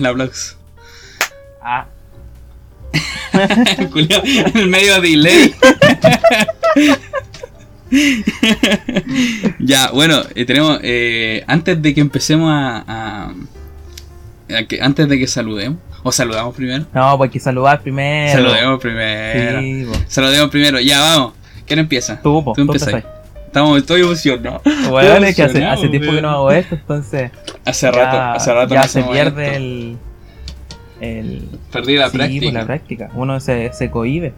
la Blogs. Ah, Culiao, en el medio de delay. ya, bueno, eh, tenemos. eh, antes de que empecemos a. a- a que- antes de que saludemos. O saludamos primero. no, pues hay que saludar primero. Saludemos primero. Sí, po. Saludemos primero. Ya, vamos. ¿Quién empieza? Tú, po, tú empiezas. Estamos, estoy emocionado. Bueno, es que hace, tiempo que no hago esto, entonces. Hace rato, ya, hace rato ya no se pierde esto. el. el Perdí la sí, pues, práctica. la práctica. Uno se, se cohibe.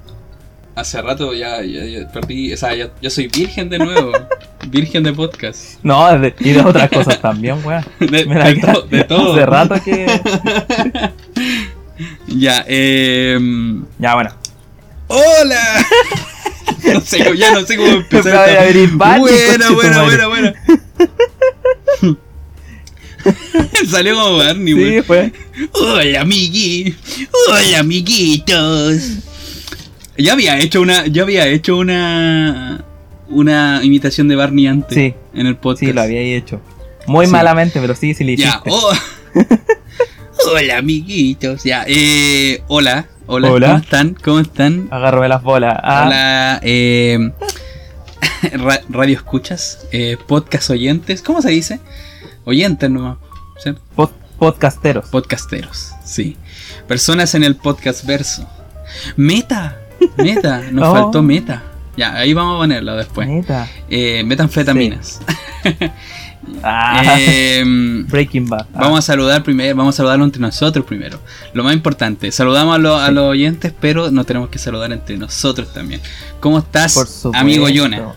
Hace rato ya, ya- ya perdí. O sea, yo, yo soy virgen de nuevo. virgen de podcast. No, de- y de otras cosas también, weón. De, de to- de todo. Hace rato que. Ya, eh. Ya, bueno. ¡Hola! no sé, ya no sé cómo empezar. De esta- abrir Barney, Buena, buena, buena. Salió como Barney, Sí, güey. fue. Hola, amigui. Hola, amiguitos. Ya había hecho una. Ya había hecho una. Una imitación de Barney antes. Sí. En el podcast. Sí, lo había hecho. Muy Sí. malamente, pero sí, sí lo hiciste. Ya, oh. hola, amiguitos. Ya, eh. Hola, hola, Hola. ¿cómo están? ¿Cómo están? Agárrame las bolas. Ah, Hola, eh, ra- radio escuchas, eh, podcast oyentes, ¿cómo se dice? Oyentes nomás, ¿cierto? pod- podcasteros. Podcasteros, sí. Personas en el podcast verso. Meta, meta, nos Oh. faltó meta. Ya, ahí vamos a ponerlo después. Neta. Eh, metanfetaminas. Ah, Em, Breaking Bad. Ah, Vamos a saludar primero, vamos a saludarlo entre nosotros primero. Lo más importante, saludamos a, los- a Sí. los oyentes, pero nos tenemos que saludar entre nosotros también. ¿Cómo estás, por amigo Yona?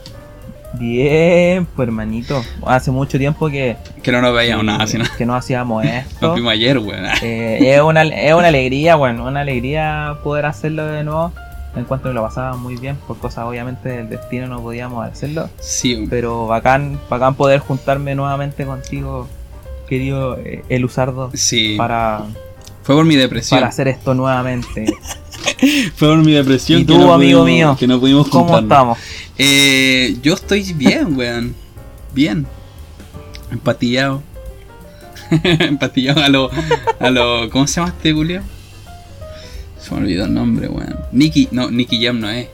Bien, pues hermanito. Hace mucho tiempo que, Que no nos veíamos nada, sino que no hacíamos nos esto. vimos ayer, weón. Eh, es, una, es una alegría, bueno, una alegría poder hacerlo de nuevo. En cuanto que lo pasaba muy bien, por cosas obviamente del destino no podíamos hacerlo. Sí, Pero bacán, bacán poder juntarme nuevamente contigo, querido eh, El Usardo, sí. para, Fue por mi depresión. para hacer esto nuevamente. Fue por mi depresión. ¿Y que tú, no amigo pudimos- mío? Que no pudimos ¿Cómo estamos? Eh, yo estoy bien, weón. Bien. Empatillado. Empatillado a lo, a lo. ¿Cómo se llama este Julio? Se me olvidó el nombre, weón. Nicky, no, Nicky Jam no es.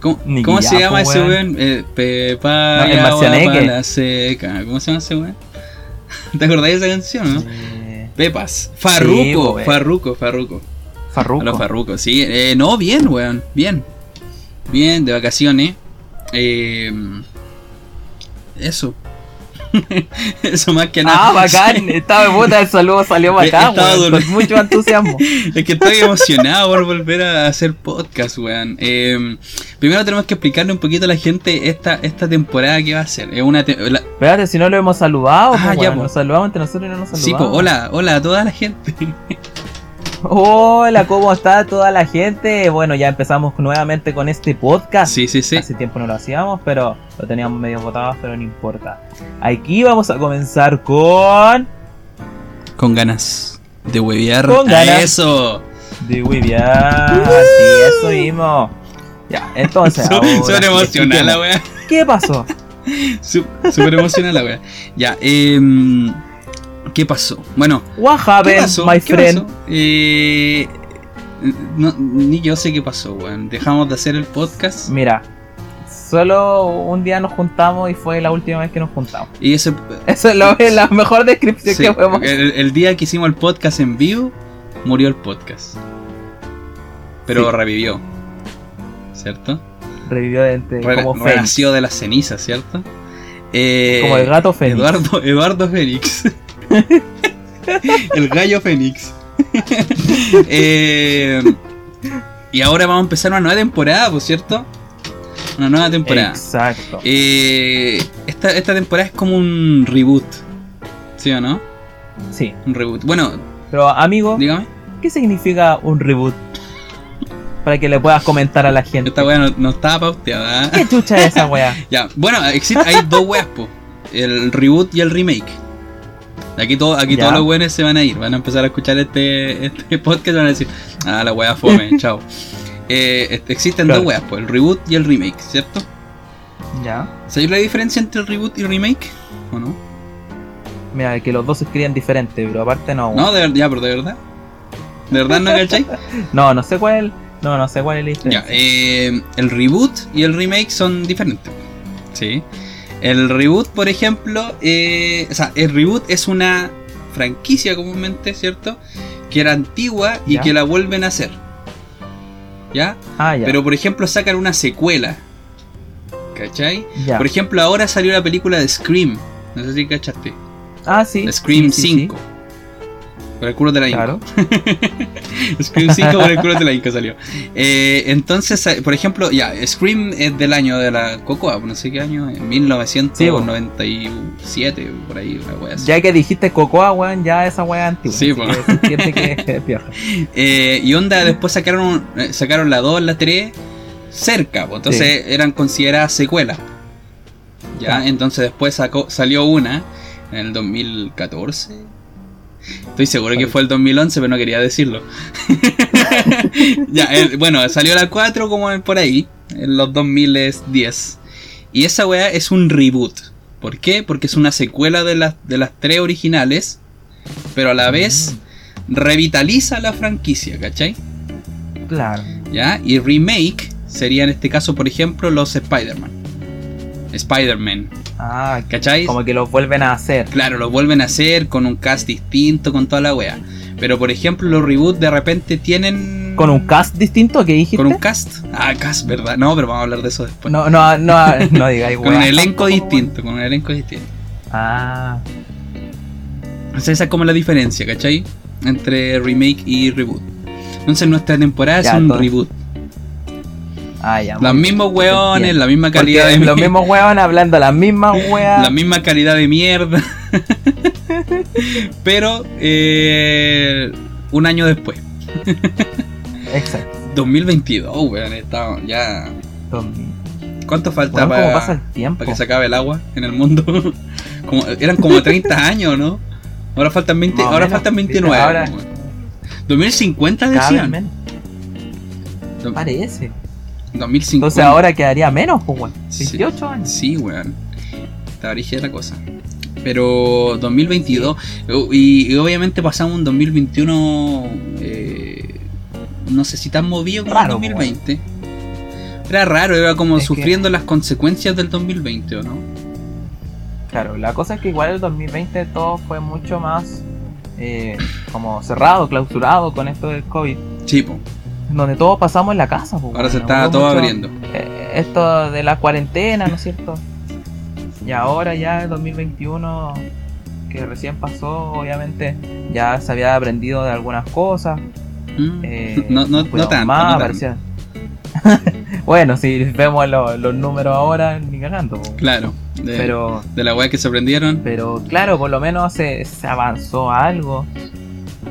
¿Cómo, cómo se Jam, llama po, ese weón. Eh, Pepa No, agua Marcianeque. pa' la seca. ¿Cómo se llama ese weón? ¿Te acordás de esa canción, no? Eh, Pepas. Farruco, weón. Farruco, Farruco. Farruko. A los farrucos, sí. Eh, no, bien, weón. Bien. Bien, de vacaciones. Eh, eso. eso más que nada. Ah, bacán. Estaba de puta, el saludo salió bacán, Estaba weón, con mucho entusiasmo. Es que estoy emocionado por volver a hacer podcast, weón. Eh, primero tenemos que explicarle un poquito a la gente esta, esta temporada que va a ser. Es una la- Espérate, si no lo hemos saludado, Ah, pues, ya, weón, po. nos saludamos entre nosotros y no nos saludamos. Sí, pues, hola, hola a toda la gente. Hola, ¿cómo está toda la gente? Bueno, ya empezamos nuevamente con este podcast. Sí, sí, sí. Hace tiempo no lo hacíamos, pero lo teníamos medio botado, pero no importa. Aquí vamos a comenzar con. Con ganas de huevear. Con a ganas. eso. De Wivian. Sí, eso mismo. Ya, entonces. Súper emocional la weá. ¿Qué pasó? Súper emocional la wea. Ya, eh, ¿qué pasó? Bueno, What ¿qué happened, pasó? my ¿Qué friend? pasó? Eh, no, ni yo sé qué pasó, weón. Dejamos de hacer el podcast Mira, solo un día nos juntamos y fue la última vez que nos juntamos. y ese. Eso es, lo- la mejor descripción sí, que podemos el, el día que hicimos el podcast en vivo, murió el podcast. Pero Sí. revivió. ¿Cierto? Revivió de entre, Re- como renació de las cenizas, ¿cierto? Eh, Como el gato Fénix. Eduardo, Eduardo Fénix. el gallo Fénix. Eh, y ahora vamos a empezar una nueva temporada, por cierto. Una nueva temporada. Exacto. Eh, esta, esta temporada es como un reboot. ¿Sí o no? Sí. Un reboot. Bueno, Pero amigo, dígame. ¿qué significa un reboot? Para que le puedas comentar a la gente. Esta weá no, no estaba pauteada. ¿Qué chucha es esa weá? Ya, bueno, existe, hay dos weas, po. El reboot y el remake. Aquí, todo, aquí Ya. todos los buenos se van a ir, van a empezar a escuchar este, este podcast y van a decir, ah, la wea fome, chao. Eh, este, existen Claro. dos weas, po, el reboot y el remake, ¿cierto? Ya. ¿Sabéis la diferencia entre el reboot y el remake? ¿O no? Mira, que los dos se escriben diferente, pero aparte no. No, de verdad, ya, pero de verdad. ¿De verdad no cachai? No, no sé cuál No, no sé cuál es la Ya, diferencia. eh, el reboot y el remake son diferentes. Sí. El reboot, por ejemplo, eh, o sea, el reboot es una franquicia comúnmente, ¿cierto? Que era antigua y Ya. que la vuelven a hacer. ¿Ya? ah, ya. Pero por ejemplo sacan una secuela. ¿Cachai? ya. Por ejemplo, ahora salió la película de Scream. No sé si cachaste. ah, sí. Scream sí, sí, sí. 5. Por el culo de la Inca. Claro. Scream 5 por el culo de la Inca salió. Eh, entonces, eh, por ejemplo, ya, Scream es del año de la Cocoa, no sé qué año, en 1997, por ahí, una wea así. Ya que dijiste Cocoa, weón, ya esa es antigua. Sí, así po. que se entiende que es vieja. Eh, y onda, después sacaron, eh, sacaron la 2, la 3 cerca, pues, entonces eran consideradas secuelas. Ya, Claro. entonces después sacó, salió una en el 2014. Estoy seguro que fue el 2011, pero no quería decirlo. ya, el- bueno, salió la 4 como en- por ahí, en los 2010. Y esa weá es un reboot. ¿Por qué? Porque es una secuela de las, de las tres originales, pero a la vez revitaliza la franquicia, ¿cachai? Claro. ¿Ya? Y remake sería en este caso, por ejemplo, los Spider-Man. Spider-Man, Ah, ¿cachai? como que los vuelven a hacer. Claro, lo vuelven a hacer con un cast distinto, con toda la wea. Pero por ejemplo, los reboots de repente tienen. ¿Con un cast distinto que dijiste? Con un cast. Ah, cast, ¿verdad? No, pero vamos a hablar de eso después. No, no, no, no digáis, con un elenco distinto, con un elenco distinto. Ah, O sea, esa es como la diferencia, ¿cachai? Entre remake y reboot. Entonces nuestra temporada Ya, es un reboot. Ah, ya. Los mismos weones, la misma calidad Porque de Los mismos weones hablando las mismas weas. La misma calidad de mierda. Pero eh, un año después. Exacto. 2022, weón, estamos ya. ¿Cuánto falta weón, para, ¿Cómo pasa el tiempo? para que se acabe el agua en el mundo? Como- eran como 30 años, ¿no? Ahora faltan 20, Más o ahora menos. faltan 29. Ahora- weón. 2050 Cada vez decían. Parece. 2050. Entonces ahora quedaría menos, pues, weón. Sí. 28 años. Sí, weón. Está brígida la cosa. Pero 2022. Y, y obviamente pasamos un 2021. eh, no sé si tan movido como Raro, el 2020. Era raro, era como Es que- sufriendo las consecuencias del 2020, ¿o no? Claro, la cosa es que igual el 2020 todo fue mucho más eh, como cerrado, clausurado con esto del COVID. Sí, po. Donde todos pasamos en la casa, pues, Ahora se está todo mucho- abriendo. eh, esto de la cuarentena, ¿no es cierto? Y ahora ya el 2021 que recién pasó, obviamente ya se había aprendido de algunas cosas. Mm. eh, no, tanto. más, no tanto. parecía- bueno, si vemos lo- los números ahora, ni ganando. po. Claro. De, Pero, de la weá que se aprendieron. pero claro, por lo menos se, se avanzó algo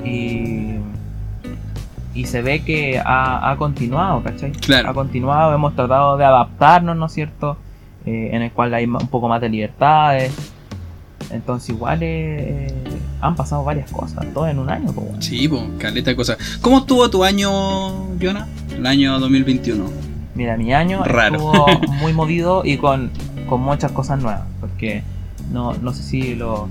y, y se ve que ha, ha continuado, ¿cachai? ha Claro. continuado, hemos tratado de adaptarnos, ¿no es cierto? Eh, en el cual hay un poco más de libertades. Entonces igual eh, han pasado varias cosas, todo en un año. Pues, bueno. Sí, po, caleta de cosas. ¿Cómo estuvo tu año, Jonah? El año 2021. Mira, mi año Raro. estuvo muy movido y con, con muchas cosas nuevas. Porque no, no sé si los,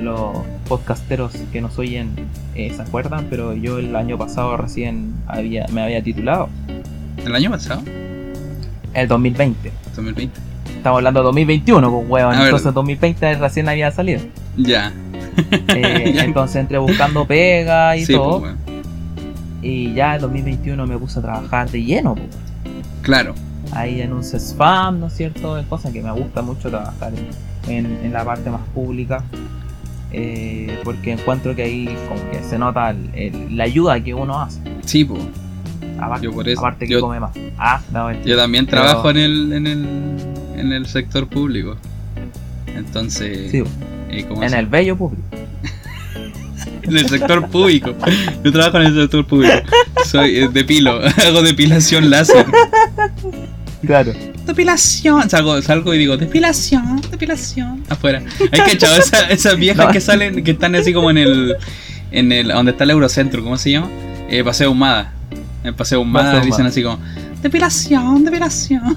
los podcasteros que nos oyen eh, se acuerdan, pero yo el año pasado recién había, me había titulado. ¿El año pasado? El 2020. 2020. Estamos hablando de 2021, pues huevón. Ah, Entonces verdad. 2020 recién había salido. Ya. Eh, Ya. entonces entré buscando pega y Sí, todo. pues, weón. Y ya en 2021 me puse a trabajar de lleno. pues. Claro. Ahí en un CESFAM, ¿no es cierto? Es cosa que me gusta mucho trabajar en, en- en la parte más pública. Eh, porque encuentro que ahí como que se nota el- el- la ayuda que uno hace. Sí, pues. Aparte, Yo por eso- aparte que yo- come más. Ah, no. Yo también Pero- trabajo en el, en el en el sector público. Entonces, Sí, eh, ¿cómo en el bello público. en el sector público. Yo trabajo en el sector público. Soy eh, depilo, hago depilación láser. Claro. Depilación. Salgo, salgo y digo, depilación, depilación. Afuera. Hay que echar esa- esas viejas No. que salen, que están así como en el. En el. donde está el Eurocentro, ¿cómo se llama? Eh, Paseo Humada. En Paseo Humada Paseo dicen Humada. así como. Depilación, depilación.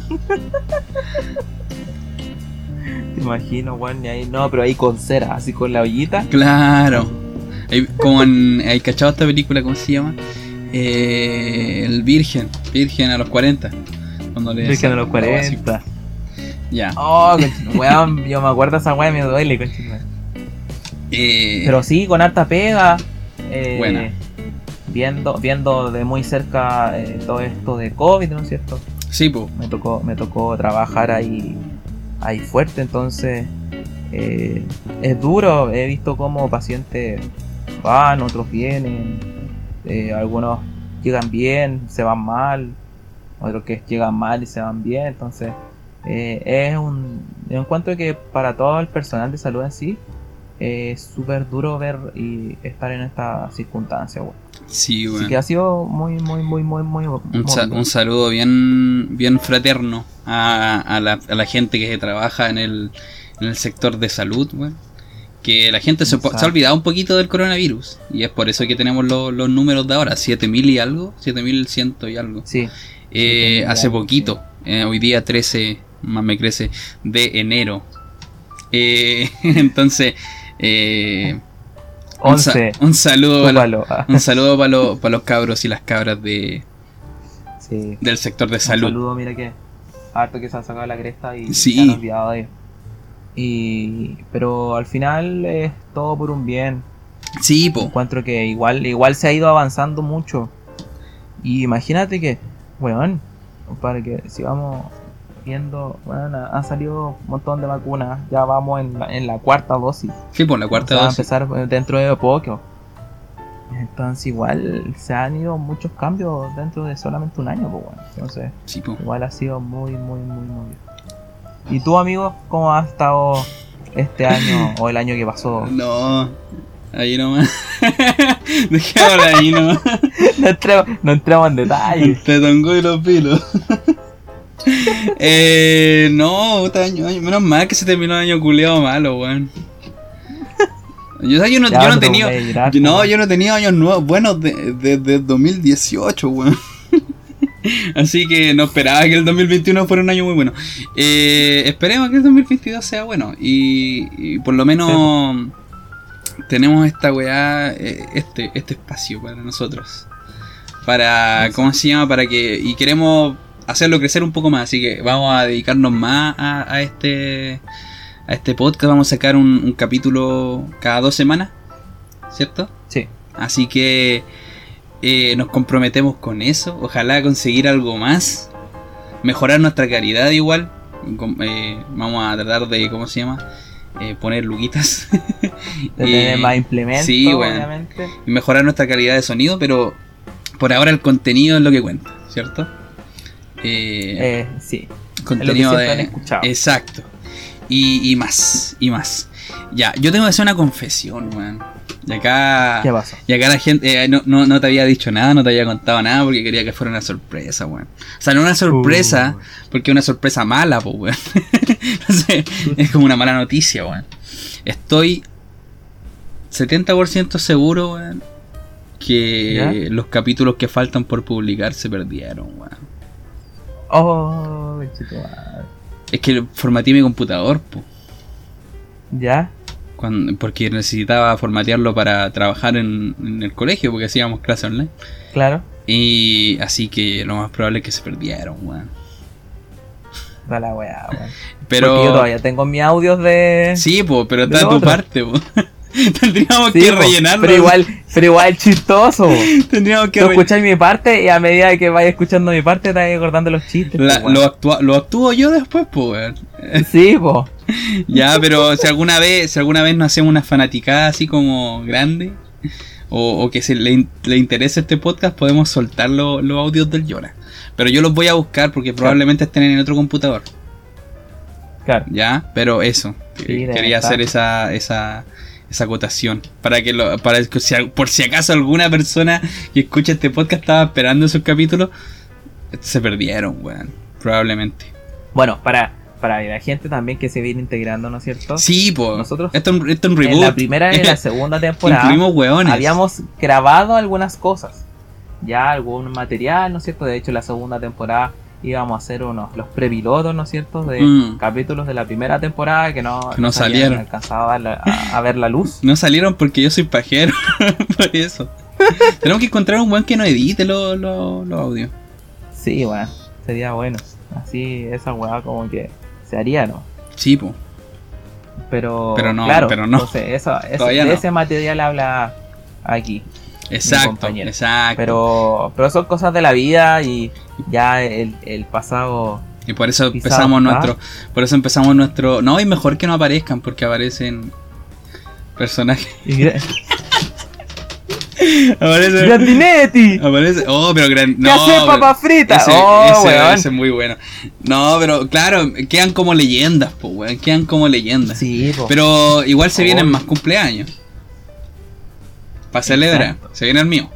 imagino, weón, ahí, no, pero ahí con cera, así con la ollita. Claro. Hay- Como en. ¿Hay cachado esta película? ¿Cómo se llama? Eh, el Virgen. Virgen a los 40. Cuando le los algo así. 40. Ya. Oh, weón, yo me acuerdo de esa weá y me duele. Eh, Pero sí, con harta pega. eh, Buena. Viendo, viendo de muy cerca eh, todo esto de COVID, ¿no es cierto? sí, po. Me tocó, me tocó trabajar ahí, ahí fuerte, entonces eh, es duro. He visto cómo pacientes van, otros vienen, algunos llegan bien, se van mal, otros que llegan mal y se van bien, entonces eh, es un yo encuentro que para todo el personal de salud en sí eh, es súper duro ver y estar en esta circunstancia weón. Sí, así weón. que ha sido muy muy muy muy muy Un, saludo bien, bien fraterno a, a la, a la gente que trabaja en el, en el sector de salud, weón. Que la gente se, ha olvidado un poquito del coronavirus. Y es por eso que tenemos lo- los números de ahora, 7000 y algo, 7100 y algo. sí Eh, 7.000 hace poquito, eh, hoy día 13, más me crece, de enero. Eh, entonces, eh, un, sa- 11 un saludo a los- Chúpalo. Ah, un saludo para los, para los cabros y las cabras de, sí. del sector de Un salud. saludo, mira que harto que se han sacado la cresta y Sí. se han olvidado de. Y pero al final es todo por un bien. Sí, po. Encuentro que igual igual se ha ido avanzando mucho. Y imagínate que, weón, para que si vamos viendo, bueno, han salido un montón de vacunas, ya vamos en la, en la cuarta dosis. Sí, por la cuarta O sea, va a dosis. empezar eh, dentro de poco. Entonces igual se han ido muchos cambios dentro de solamente un año, pues bueno. Entonces Sí, po. igual ha sido muy, muy, muy, muy bien. ¿Y tú, amigo, cómo has estado este año o el año que pasó? No, ahí nomás. Dejémoslo ahí nomás. no, entremos, no entremos en detalle. Te tongo y los pilos. eh, no, puta año, año- menos mal que se terminó el año culeado malo, weón. Yo, o sea, yo no, Ya, yo no he te tenido. llorar, yo- no, yo no he tenido años nuevos buenos desde de, de 2018, weón. Así que no esperaba que el 2021 fuera un año muy bueno. Eh, esperemos que el 2022 sea bueno. Y, y por lo menos tenemos esta weá, eh, este, este espacio para nosotros. Para, ¿cómo se llama? Para que, y queremos hacerlo crecer un poco más. Así que vamos a dedicarnos más a, a este, a este podcast. Vamos a sacar un, un capítulo cada dos semanas, ¿cierto? Sí. Así que eh, nos comprometemos con eso. Ojalá conseguir algo más. Mejorar nuestra calidad igual. Eh, vamos a tratar de, ¿cómo se llama? Eh, poner luquitas. De tener más implementos, sí, bueno. obviamente. y mejorar nuestra calidad de sonido, pero por ahora el contenido es lo que cuenta, ¿cierto? Eh, Eh, sí. contenido siempre han de... escuchado. Exacto. Y, y más, y más. Ya, yo tengo que hacer una confesión, weón. Y acá... ¿Qué pasó? Y acá la gente eh, no, no, no te había dicho nada, no te había contado nada porque quería que fuera una sorpresa, weón. O sea, no una sorpresa, porque es una sorpresa mala, pues, weón. Entonces, es como una mala noticia, weón. Estoy 70% seguro, weón, que ¿Ya? los capítulos que faltan por publicar se perdieron, weón. Oh, conchetumare. Es que formateé mi computador, pues. ¿Ya? Cuando, porque necesitaba formatearlo para trabajar en, en el colegio, porque hacíamos clase online. Claro. Y así que lo más probable es que se perdieron, weón. Da la weá, weón. Pero. Porque yo todavía tengo mis audios de. Sí, po, pero está de tu otro. parte, po. Tendríamos Sí, que po, rellenarlo. Pero igual, pero igual chistoso. Tendríamos que Tú escucháis mi parte y a medida que vayas escuchando mi parte te vas acordando los chistes. La- po, weón. lo, actúa- lo actúo yo después, po, weón. Sí, po. Ya, pero si alguna vez, si alguna vez nos hacemos una fanaticada así como grande, o, o que se le, in- le interese este podcast, podemos soltar lo- los audios del Llora. Pero yo los voy a buscar porque probablemente estén en otro computador. Claro. Ya, pero eso. Sí, debe quería hacer esa, esa, esa acotación. Para que lo, para que si- por si acaso alguna persona que escucha este podcast estaba esperando esos capítulos, se perdieron, weón. Probablemente. Bueno, para, para la gente también que se viene integrando, ¿no es cierto? Sí, pues. Nosotros Esto, es un- reboot. En la primera y en la segunda temporada Incluimos weones. habíamos grabado algunas cosas. Ya algún material, ¿no es cierto? De hecho, la segunda temporada íbamos a hacer unos los prepilotos, ¿no es cierto? De Mm. capítulos de la primera temporada que no, no salieron. alcanzado a, ver la- a- a ver la luz. No salieron porque yo soy pajero. Por eso. Tenemos que encontrar un buen que no edite los los audios. Sí, bueno, sería bueno. Así esa weá como que se haría, ¿no? Sí, po. Pero, Pero no, claro, pero no. Entonces, eso, eso- de no. ese material habla aquí. Exacto, exacto. Pero, pero son cosas de la vida y ya el, el pasado. y por eso empezamos está. nuestro. Por eso empezamos nuestro. No, y mejor que no aparezcan, porque aparecen personajes. aparecen. ¡Grandinetti! Aparece. Oh, pero gran. ¿Qué No, hace pero- papa frita? Ese, ¡Oh, ese- weón! ese es muy bueno. No, pero claro, quedan como leyendas, pues, weón. Quedan como leyendas. Sí, po. Pero igual se vienen Oh. más cumpleaños. Para celebrar. Se viene el mío.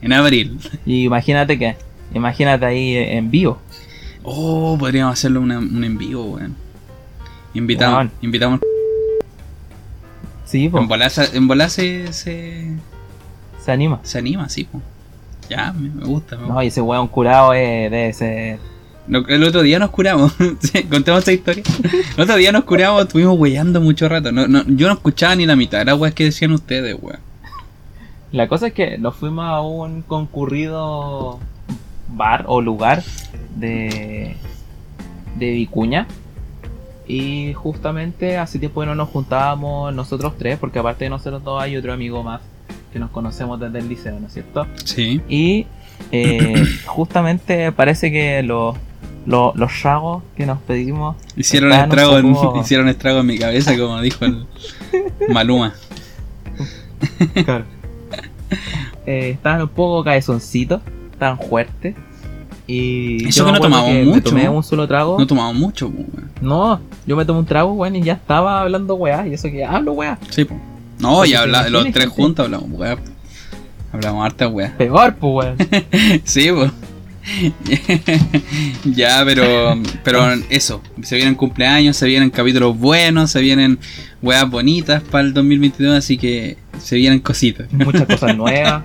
En abril. Y imagínate que. Imagínate ahí en vivo. Oh, podríamos hacerlo una- un en vivo, weón. Invitamos. Invitamos. Sí, po. En se- en se, se, Se anima. se anima, sí, po. Ya, me, me gusta. me No, gusta. y ese weón curado es, debe ser. Lo- El otro día nos curamos. Sí, Contemos esa historia. El otro día nos curamos, estuvimos weyando mucho rato. No, no, yo no escuchaba ni la mitad de las weas que decían ustedes, weón. La cosa es que nos fuimos a un concurrido bar o lugar de, de Vicuña. Y justamente hace tiempo que no nos juntábamos nosotros tres, porque aparte de nosotros dos hay otro amigo más que nos conocemos desde el liceo, ¿no es cierto? Sí. Y eh, justamente parece que los, los, los ragos que nos pedimos Hicieron estrago, en, hicieron estrago en mi cabeza, como dijo el Maluma. eh, estaban un poco cabezoncitos, estaban fuertes. Y Eso que no tomamos que me mucho, tomé un solo trago. No tomamos mucho, weón. No, yo me tomé un trago, weón, y ya estaba hablando weá. Y eso que hablo weá. Sí, po. No, Porque ya habla, los tres gente. juntos hablamos, weón. Hablamos harta, weón. Peor, pues weón. Sí, pues. ya, pero pero eso, se vienen cumpleaños, se vienen capítulos buenos, se vienen weas bonitas para el 2022, así que se vienen cositas. Muchas cosas nuevas.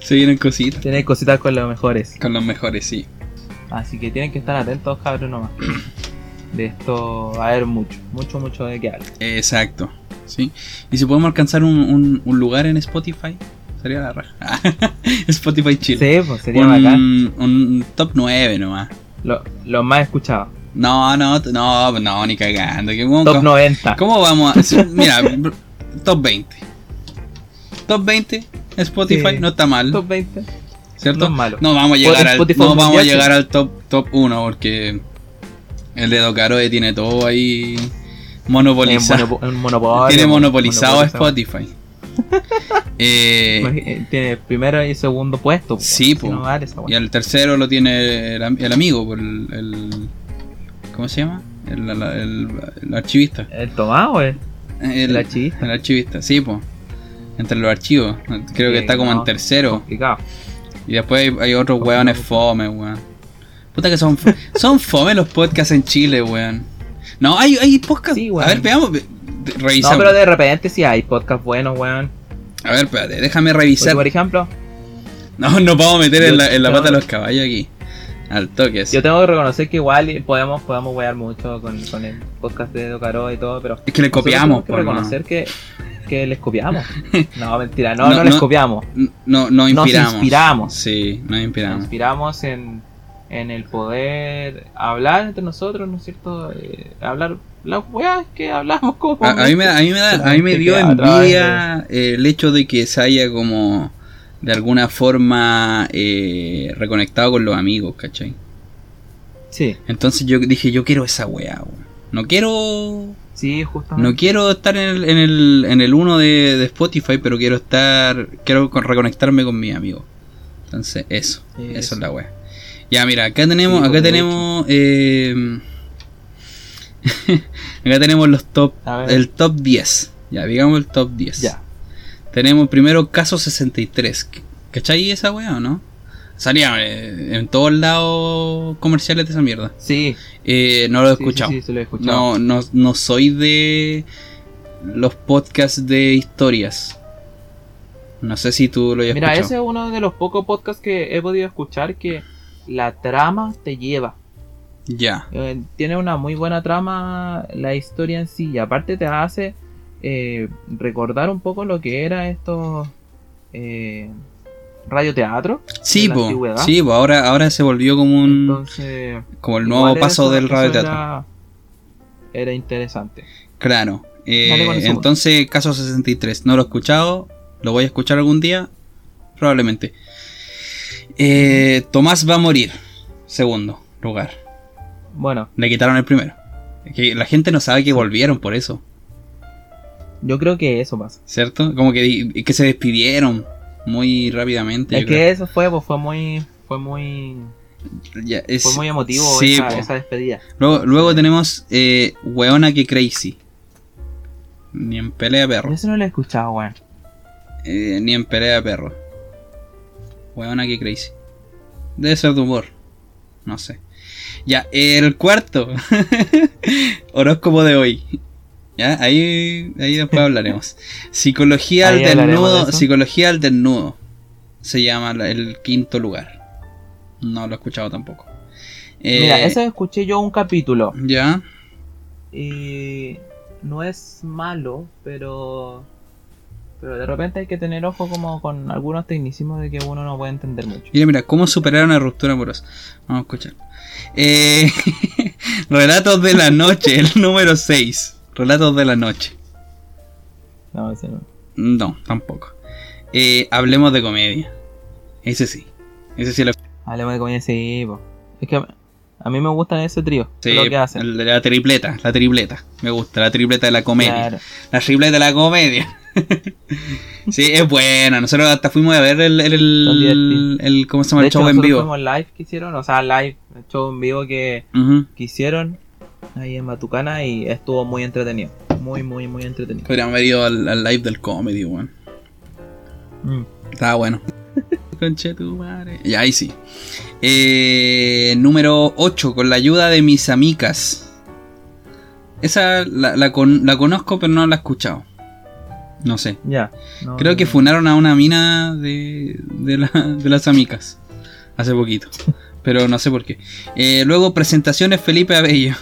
Se vienen cositas. Tiene cositas con los mejores. Con los mejores, sí. Así que tienen que estar atentos, cabros, nomás. De esto va a haber mucho, mucho, mucho de qué hablar. Exacto. Sí. Y si podemos alcanzar un, un- un lugar en Spotify, sería la raja. Spotify Chile. Sí, pues sería bacán. un, un top 9 nomás. Lo- Los más escuchados. No, no, no, no, ni cagando. que ¿Cómo, Top 90. ¿Cómo vamos a.? Mira, top 20. Top 20, Spotify, Sí. no está mal, Top 20. ¿cierto? no es malo. No vamos a llegar al, no vamos a llegar al top, top 1 porque el dedo Caroe tiene todo ahí monopolizado. tiene mon- monopolizado monopolizado. Spotify. Eh, Eh, Tiene primero y segundo puesto. po. Sí, Si po. no vale esa y el tercero lo tiene el, am- el amigo, el, el- ¿Cómo se llama? El, archivista. ¿El Tomás o el, El, el archivista? el archivista, sí, pues. Entre los archivos. Creo que está como no. en tercero. Complicado. Y después hay, hay otros weones fome, weón. Puta que son, son fome los podcasts en Chile, weón. No, hay, hay podcasts. Sí, a ver, veamos. ve- de- No, Revisamos. pero de repente sí hay podcast buenos, weón. A ver, espérate, déjame revisar. por ejemplo, No, nos vamos a meter Yo- en la, en la pata de los caballos aquí. Al toque. yo tengo que reconocer que igual podemos, podemos wear mucho con, con el podcast de Docaro y todo, pero. Es que le copiamos, por mano. reconocer que, que les copiamos. No, mentira, no, No, no, les no. copiamos. No, no inspiramos. inspiramos. Sí, nos Nos inspiramos. inspiramos en, en el poder hablar entre nosotros, ¿no es cierto? Eh, hablar las weas que hablamos como. A, a mí me, a mí me da, a mí me dio envidia eh, el hecho de que se haya como de alguna forma eh, reconectado con los amigos, ¿cachai? Sí, Entonces yo dije, yo quiero esa weón. No quiero. sí, justamente. No quiero estar en el, en el, en el uno de, de Spotify, pero quiero estar. Quiero con- reconectarme con mis amigos. Entonces, eso. Eso, Eso. es la weá. Ya, mira, acá tenemos. Acá tenemos. eh, acá tenemos los top. El top 10. Ya, digamos el top 10. Ya. Tenemos primero caso 63. ¿Cachai esa weá o no? Salía eh, en todos lados comerciales de esa mierda. Sí, Eh, no lo he sí, escuchado. Sí, sí, lo he escuchado. No, no, no soy de los podcasts de historias. No sé si tú lo hayas Mira, escuchado. ese es uno de los pocos podcasts que he podido escuchar que la trama te lleva. Ya. Eh, tiene una muy buena trama la historia en sí y aparte te hace eh, recordar un poco lo que era estos eh, radioteatro. Sí, po, sí, po, ahora, ahora se volvió como un Entonces, como el nuevo paso eso- del radioteatro. Era, era interesante. Claro. Eh, entonces, caso 63. No lo he escuchado. Lo voy a escuchar algún día. Probablemente. Eh, Tomás va a morir. Segundo lugar. Bueno, Le quitaron el primero. Es que la gente no sabe que volvieron por eso. yo creo que eso pasa. ¿Cierto? Como que, que se despidieron muy rápidamente. Es que eso fue, pues, fue muy, fue muy. Ya, es- fue muy emotivo sí, esa, despedida. Luego, luego tenemos eh, Weona que Crazy. Ni en pelea perro. eso no lo he escuchado, weón. Eh, ni en pelea perro. Weona que Crazy. Debe ser de humor. No sé. Ya, el cuarto. Horóscopo de hoy. Ya, ahí, ahí después hablaremos. Psicología al de desnudo. Psicología al desnudo. Se llama la- el quinto lugar. No lo he escuchado tampoco. Eh, Mira, eso escuché yo un capítulo. Ya. Y no es malo, pero pero de repente hay que tener ojo como con algunos tecnicismos de que uno no puede entender mucho. Mira, mira, ¿cómo superar una ruptura amorosa? Vamos a escuchar. Eh, Relatos de la noche, el número 6. Relatos de la noche. No, ese no. No, tampoco. Eh, hablemos de comedia. Ese sí. Ese sí lo Hablemos de comedia, sí, po. Es que a mí me gustan ese trío. sí, lo que hacen. la tripleta, la tripleta. Me gusta, la tripleta de la comedia. Claro. La tripleta de la comedia. sí, es buena. Nosotros hasta fuimos a ver el, el, el, ¿cómo se llama? De El hecho, show en vivo. fuimos live que hicieron, o sea, live, el show en vivo que, que hicieron ahí en Matucana y estuvo muy entretenido. Muy, muy, muy entretenido. Podríamos haber ido al, al live del comedy, weón. Mm. Estaba bueno. Conche tu madre. Y ahí sí. Eh, número 8, con la ayuda de mis amigas. Esa la, la con- la conozco, pero no la he escuchado. No sé. Ya. no, Creo que funaron a una mina de, de, la- de las amigas. Hace poquito. Pero no sé por qué. Eh, luego, presentaciones Felipe Abello.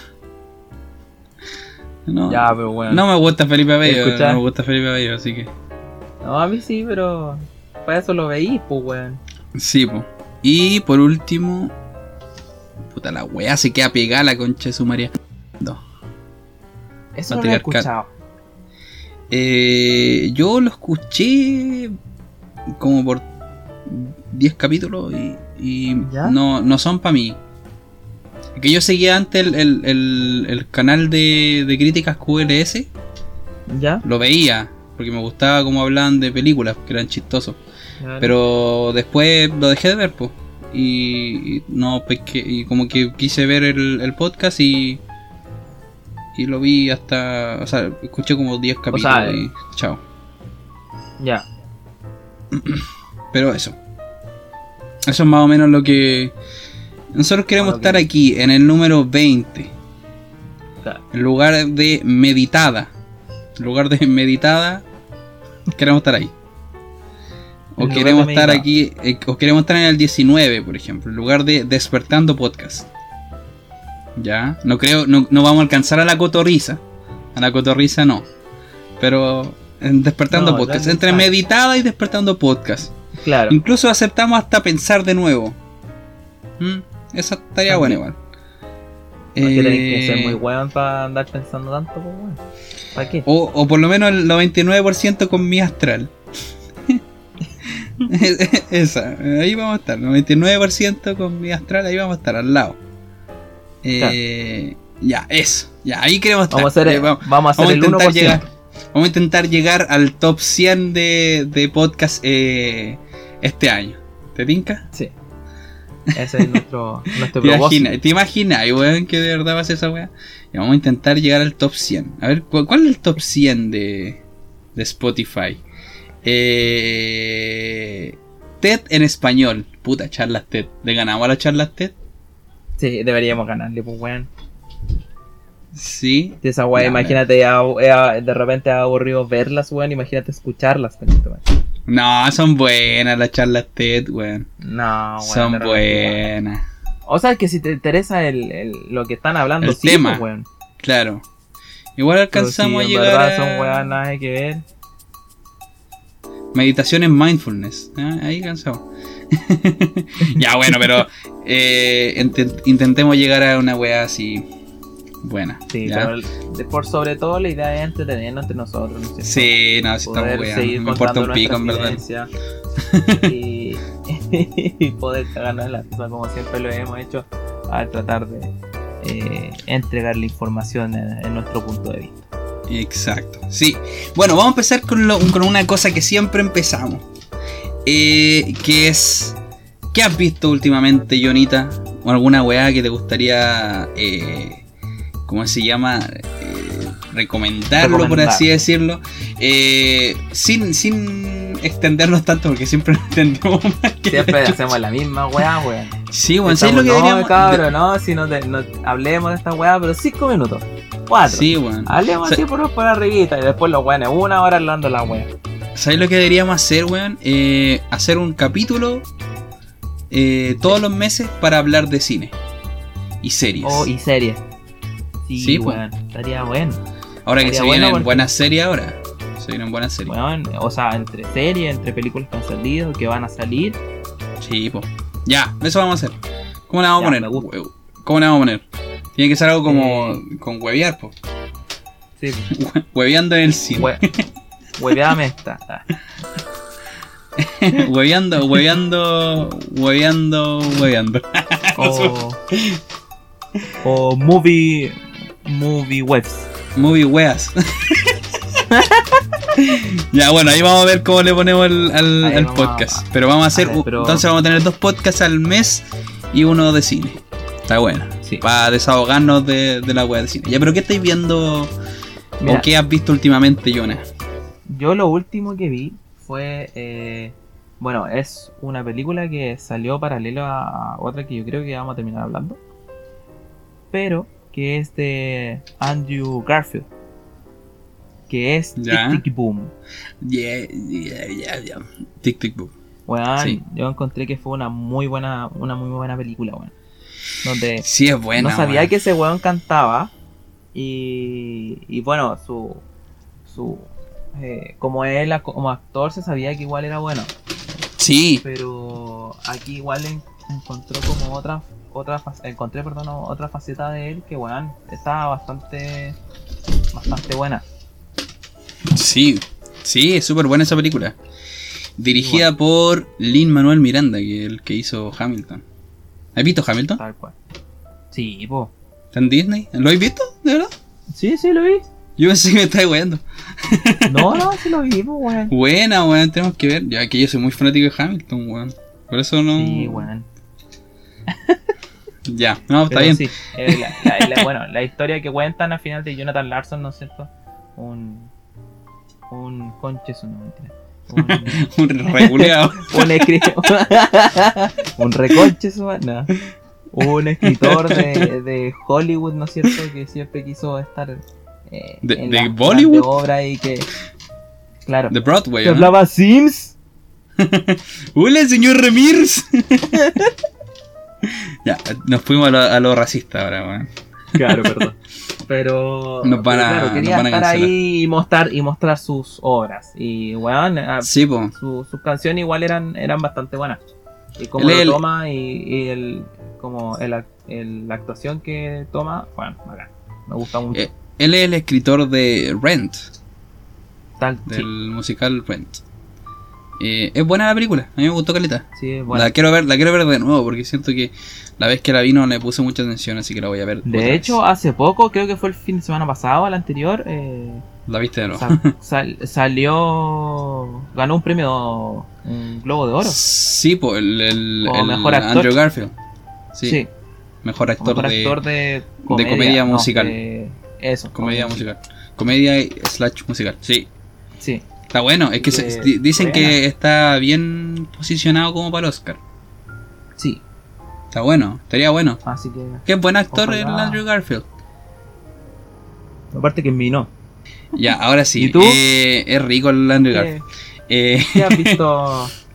No, Ya, pero bueno. no me gusta Felipe Abello. No me gusta Felipe Abello, así que. No, a mí sí, pero para eso lo veí, pues, weón. Sí, po. Y por último. Puta la weá se queda pegada la concha de su María. No. Eso no lo he escuchado. Eh, yo lo escuché como por 10 capítulos y, y no, no son para mí. Que yo seguía antes el, el- el- el canal de, de críticas QLS, ¿Ya? lo veía, porque me gustaba cómo hablaban de películas, que eran chistosos. Claro. Pero después lo dejé de ver, pues. Y, y no pesqué- y como que quise ver el, el podcast y. Y lo vi hasta. O sea, escuché como 10 capítulos sea, y. Chao. Ya. Pero eso. Eso es más o menos lo que. Nosotros queremos estar que- aquí en el número 20. Claro. En lugar de meditada. En lugar de meditada. Queremos estar ahí. O queremos estar aquí. eh, o queremos estar en el 19, por ejemplo. En lugar de despertando podcast. Ya. No creo. No, no vamos a alcanzar a la cotorriza. A la cotorriza no. Pero. En despertando No, podcast. Entre meditada y despertando podcast. Claro. Incluso aceptamos hasta pensar de nuevo. ¿Mm? Eso estaría También. bueno igual. No es que tenés Eh, que ser muy weón para andar pensando tanto, pues. ¿Para qué? o, o por lo menos el 99% con mi astral. Esa, ahí vamos a estar. 99% con mi astral, ahí vamos a estar al lado. Eh, Ya, eso. Ya, ahí queremos estar. Vamos a hacer, Eh, vamos- vamos a hacer vamos el intentar 1%. llegar. Vamos a intentar llegar al top 100 de, de podcast eh, este año. ¿Te tinca? Sí. Ese es nuestro, nuestro ¿Te propósito. imaginas, ¿Te imaginas, weón, que de verdad va a ser esa weá? Y vamos a intentar llegar al top 100. A ver, ¿cu- ¿cuál es el top 100 de, de Spotify? Eh, TED en español. Puta, charlas TED. ¿Le ganamos a las charlas TED? Sí, deberíamos ganarle, pues, weón. Sí. Si esa weá, imagínate, de repente ha aburrido verlas, weón, imagínate escucharlas, weón. No, son buenas las charlas TED, weón. No, weón. son de repente, buenas. O sea, que si te interesa el, el- lo que están hablando, El sí, tema. pues, weón. Claro. Igual alcanzamos si a llegar verdad a son weas nada que ver. meditación en mindfulness. Ah, Ahí cansamos. ya, bueno, pero eh, int- intentemos llegar a una wea así buena. Sí, ¿ya? pero por sobre todo la idea es entretenernos entre nosotros. Sí, no, si estamos weando. Me importa un pico, en verdad. y, y poder cagarnos la risa como siempre lo hemos hecho al tratar de eh, entregar la información en, en nuestro punto de vista. Exacto, sí. Bueno, vamos a empezar con, lo- con una cosa que siempre empezamos. Eh, que es... ¿Qué has visto últimamente, Jonita? ¿O alguna weá que te gustaría... Eh, ¿Cómo se llama? Eh, recomendarlo, por así decirlo. Eh, sin, sin extendernos tanto, porque siempre nos extendemos más que Siempre hacemos la misma weá, weón. Sí, ¿sabes Estamos, lo que no, deberíamos...? cabrón, no, si no, te- no hablemos de esta weá, pero 5 minutos. 4. Sí, bueno. Hablemos Sa- así por, por arribita y después los weones, una hora hablando la weá. ¿Sabes lo que deberíamos hacer, weón? Eh, hacer un capítulo eh, todos los meses para hablar de cine y series. Oh, y series. Sí, Sí, weón, estaría bueno. ahora que se bueno vienen porque- buenas series ahora. Se vienen buenas series. Weón, o sea, entre series, entre películas que han salido, que van a salir. Sí, po. Ya, eso vamos a hacer. ¿Cómo le vamos Ya, a poner? ¿Cómo le vamos a poner? Tiene que ser algo como Eh. con huevear, po. Sí, Hue- Hueveando en el cine. we, hueveame esta. Hueveando, hueveando, hueveando, hueveando. O, o movie, movie webs. Movie weas. ya, bueno, ahí vamos a ver cómo le ponemos el- al, a- podcast. pero vamos a hacer, a ver, pero- entonces vamos a tener dos podcasts al mes y uno de cine. Está bueno. Sí. Para desahogarnos de, de la wea de cine. Ya, pero ¿qué estáis viendo Mira, o qué has visto últimamente, Jonas? Yo lo último que vi fue. eh, bueno, es una película que salió paralelo a otra que yo creo que vamos a terminar hablando. Pero que es de Andrew Garfield. Que es Ya. Tic Tic Boom. Yeah, yeah, yeah, yeah. Tic Tic Boom. Sí. yo encontré que fue una muy buena, una muy buena película, weón. Donde Sí, es buena. no sabía que ese weón cantaba. Y, y bueno, su. su eh, como él como actor se sabía que igual era bueno. Sí, Pero aquí igual en- encontró como otra. otra encontré perdón, otra faceta de él que weón estaba bastante. bastante buena. sí, sí, es súper buena esa película. Dirigida por Lin Manuel Miranda, que es el que hizo Hamilton. ¿Has visto Hamilton? Tal cual. Sí, po. ¿Está en Disney? ¿Lo habéis visto? ¿De verdad? Sí, sí lo vi. Yo pensé que me estabas weando. No, no, sí lo vi, weón. Buena, weón, tenemos que ver. Ya que yo soy muy fanático de Hamilton, weón. Por eso no. Sí, weón. Ya, no, está Pero bien. sí, eh, la- la- la- bueno, la historia que cuentan al final de Jonathan Larson, ¿no es cierto? Un. Un conche, no mentira. Un, Un reculeado. un, escri- un reconche, no. Un escritor de, de Hollywood, ¿no es cierto? Que siempre quiso estar. Eh, ¿De- en de las Bollywood? y que. Claro. de Broadway, ¿no? hablaba Sims. ¡Hola, señor Ramírez! ya, nos fuimos a lo, a lo racista ahora, weón. Claro, perdón. Pero, Nos van pero a- claro, nos quería van a estar cancelar. ahí y mostrar, y mostrar sus obras. Y weón, ah, Sí, su- sus canciones igual eran, eran bastante buenas. Y como Él es lo el- toma y, y el, como el, el- la actuación que toma, bueno, bacán. Me gusta mucho. Eh, él es el escritor de Rent, Tal, del musical Rent. Eh, es buena la película, a mí me gustó caleta. sí, sí, bueno. La quiero ver, la quiero ver de nuevo porque siento que la vez que la vi no le puse mucha atención, así que la voy a ver. De vez. hecho, hace poco, creo que fue el fin de semana pasado, al anterior, eh, la viste de nuevo. sal- sal- salió, ganó un premio, un Globo de Oro. Sí, pues el, el- el mejor actor. Andrew Garfield. Sí, Sí, mejor actor mejor de actor de comedia no, musical. de- eso, comedia musical. Comedia y slash musical. Sí, Sí, está bueno. Es que se- De- di- dicen buena. que está bien posicionado como para el Oscar. sí, Está bueno, estaría bueno. así que Qué buen actor el. Andrew Garfield. aparte que en mí no. Ya, ahora sí. ¿Y tú? eh, es rico el Andrew ¿Qué, Garfield. Eh, qué has visto?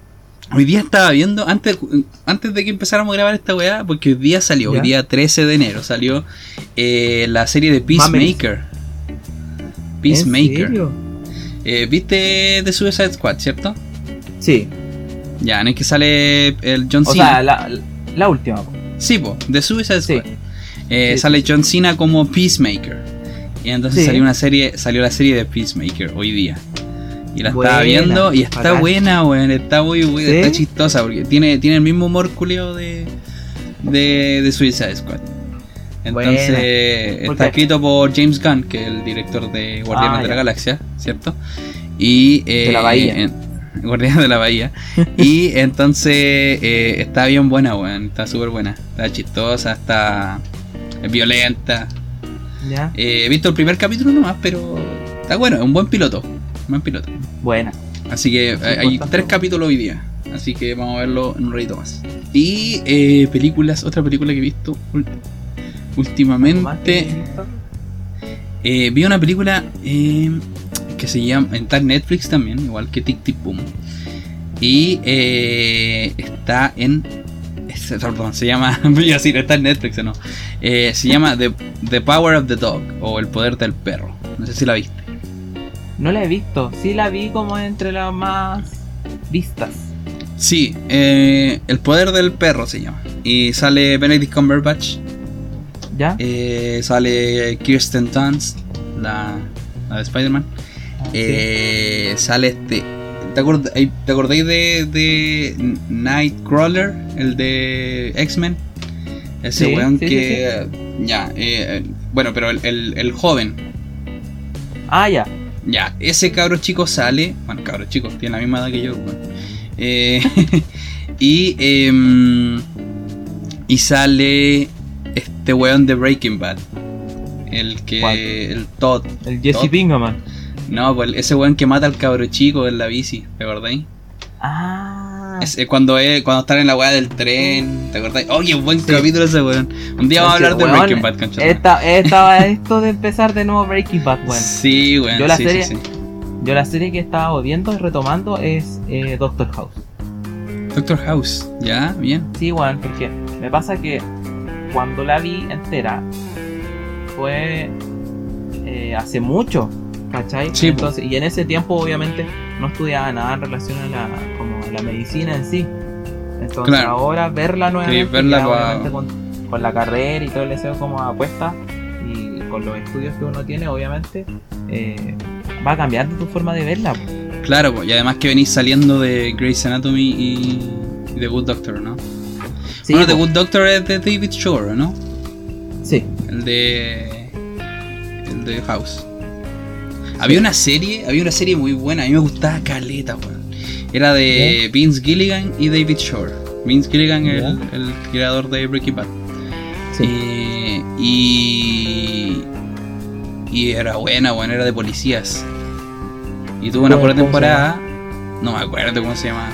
Hoy día estaba viendo, antes, antes de que empezáramos a grabar esta weá, porque hoy día salió, hoy día 13 de enero, salió eh, la serie de Peacemaker. Peacemaker. ¿En serio? Eh, ¿Viste The Suicide Squad, cierto? Sí. Ya, en el que sale el John O Cena. sea, la, la última. Sí, po, The Suicide Sí. Squad. Eh, Sí, sale John Cena como Peacemaker. Y entonces Sí. salió una serie, salió la serie de Peacemaker hoy día. Y la estaba viendo y está bacán. buena, weón. Está muy buena, ¿Sí? está chistosa porque tiene, tiene el mismo humor culeo de, de, de Suicide Squad. Entonces, Buena. está escrito por James Gunn, que es el director de Guardianes Ah, de la. Galaxia, ¿cierto? Y, eh, De la Bahía. en- Guardianes de la Bahía. y entonces eh, está bien buena, weón. Está súper buena. Está chistosa, está es violenta. Ya. Eh, he visto el primer capítulo nomás, pero está bueno, es un buen piloto. Buen piloto. Buena. Así que eh, hay importante. tres capítulos hoy día. Así que vamos a verlo en un ratito más. Y eh, películas, otra película que he visto ul- ¿Más que últimamente. eh, vi una película eh, que se llama. Está en Netflix también, igual que Tic Tic Boom. Y está en. Perdón, se llama. Voy a decir, está en Netflix o no. Se llama The, The Power of the Dog o El Poder del Perro. No sé si la viste. No la he visto. Sí la vi como entre las más vistas. Sí, eh, El Poder del Perro se llama. Y sale Benedict Cumberbatch. ¿Ya? eh, sale Kirsten Dunst, la, la de Spider-Man. Ah, sí. Eh, Sale este. ¿Te, acord- eh, ¿te acordáis de, de Nightcrawler? El de X-Men. Ese Sí, weón sí, que. Ya, eh, bueno, pero el, el- el joven. Ah, ya. Ya, ese cabro chico sale. Bueno, cabro chico, tiene la misma edad que yo. weón. Eh, y. em, y sale este weón de Breaking Bad. El que. ¿Cuál? El Todd. El Jesse. Pinkman. No, pues ese weón que mata al cabro chico en la bici, ¿te acordáis? Ah. Es, es cuando es, cuando están en la weá del tren, ¿te acordáis? Oh, qué buen Sí. capítulo ese weón. Un día vamos a hablar de Weón, Breaking Bad, concha. Esta, estaba esto de empezar de nuevo Breaking Bad, weón. Sí, weón. Yo la sí, serie- sí. Yo la serie que estaba viendo y retomando es eh, Doctor House. Doctor House, ya, bien. Sí, weón, porque me pasa que cuando la vi entera fue eh, hace mucho, ¿cachai? Sí. Entonces, y en ese tiempo obviamente no estudiaba nada en relación a la, como a la medicina en sí. Entonces Claro. ahora verla nuevamente, verla ya, pa- obviamente con, con la carrera y todo el deseo como apuesta y con los estudios que uno tiene obviamente eh, va cambiando tu forma de verla. Claro, y además que venís saliendo de Grey's Anatomy y, The Good Doctor, ¿no? Sí, bueno, The. Good Doctor es de David Shore, ¿no? sí. El de. El de House. Había una serie, había una serie muy buena, a mí me gustaba Caleta, weón. Era de Vince Gilligan y David Shore. Vince Gilligan, el, el creador de Breaking Bad. sí. Eh, y. Y era buena, weón, era de policías. Y tuvo una ¿Cómo- pura temporada. No me acuerdo cómo se llama.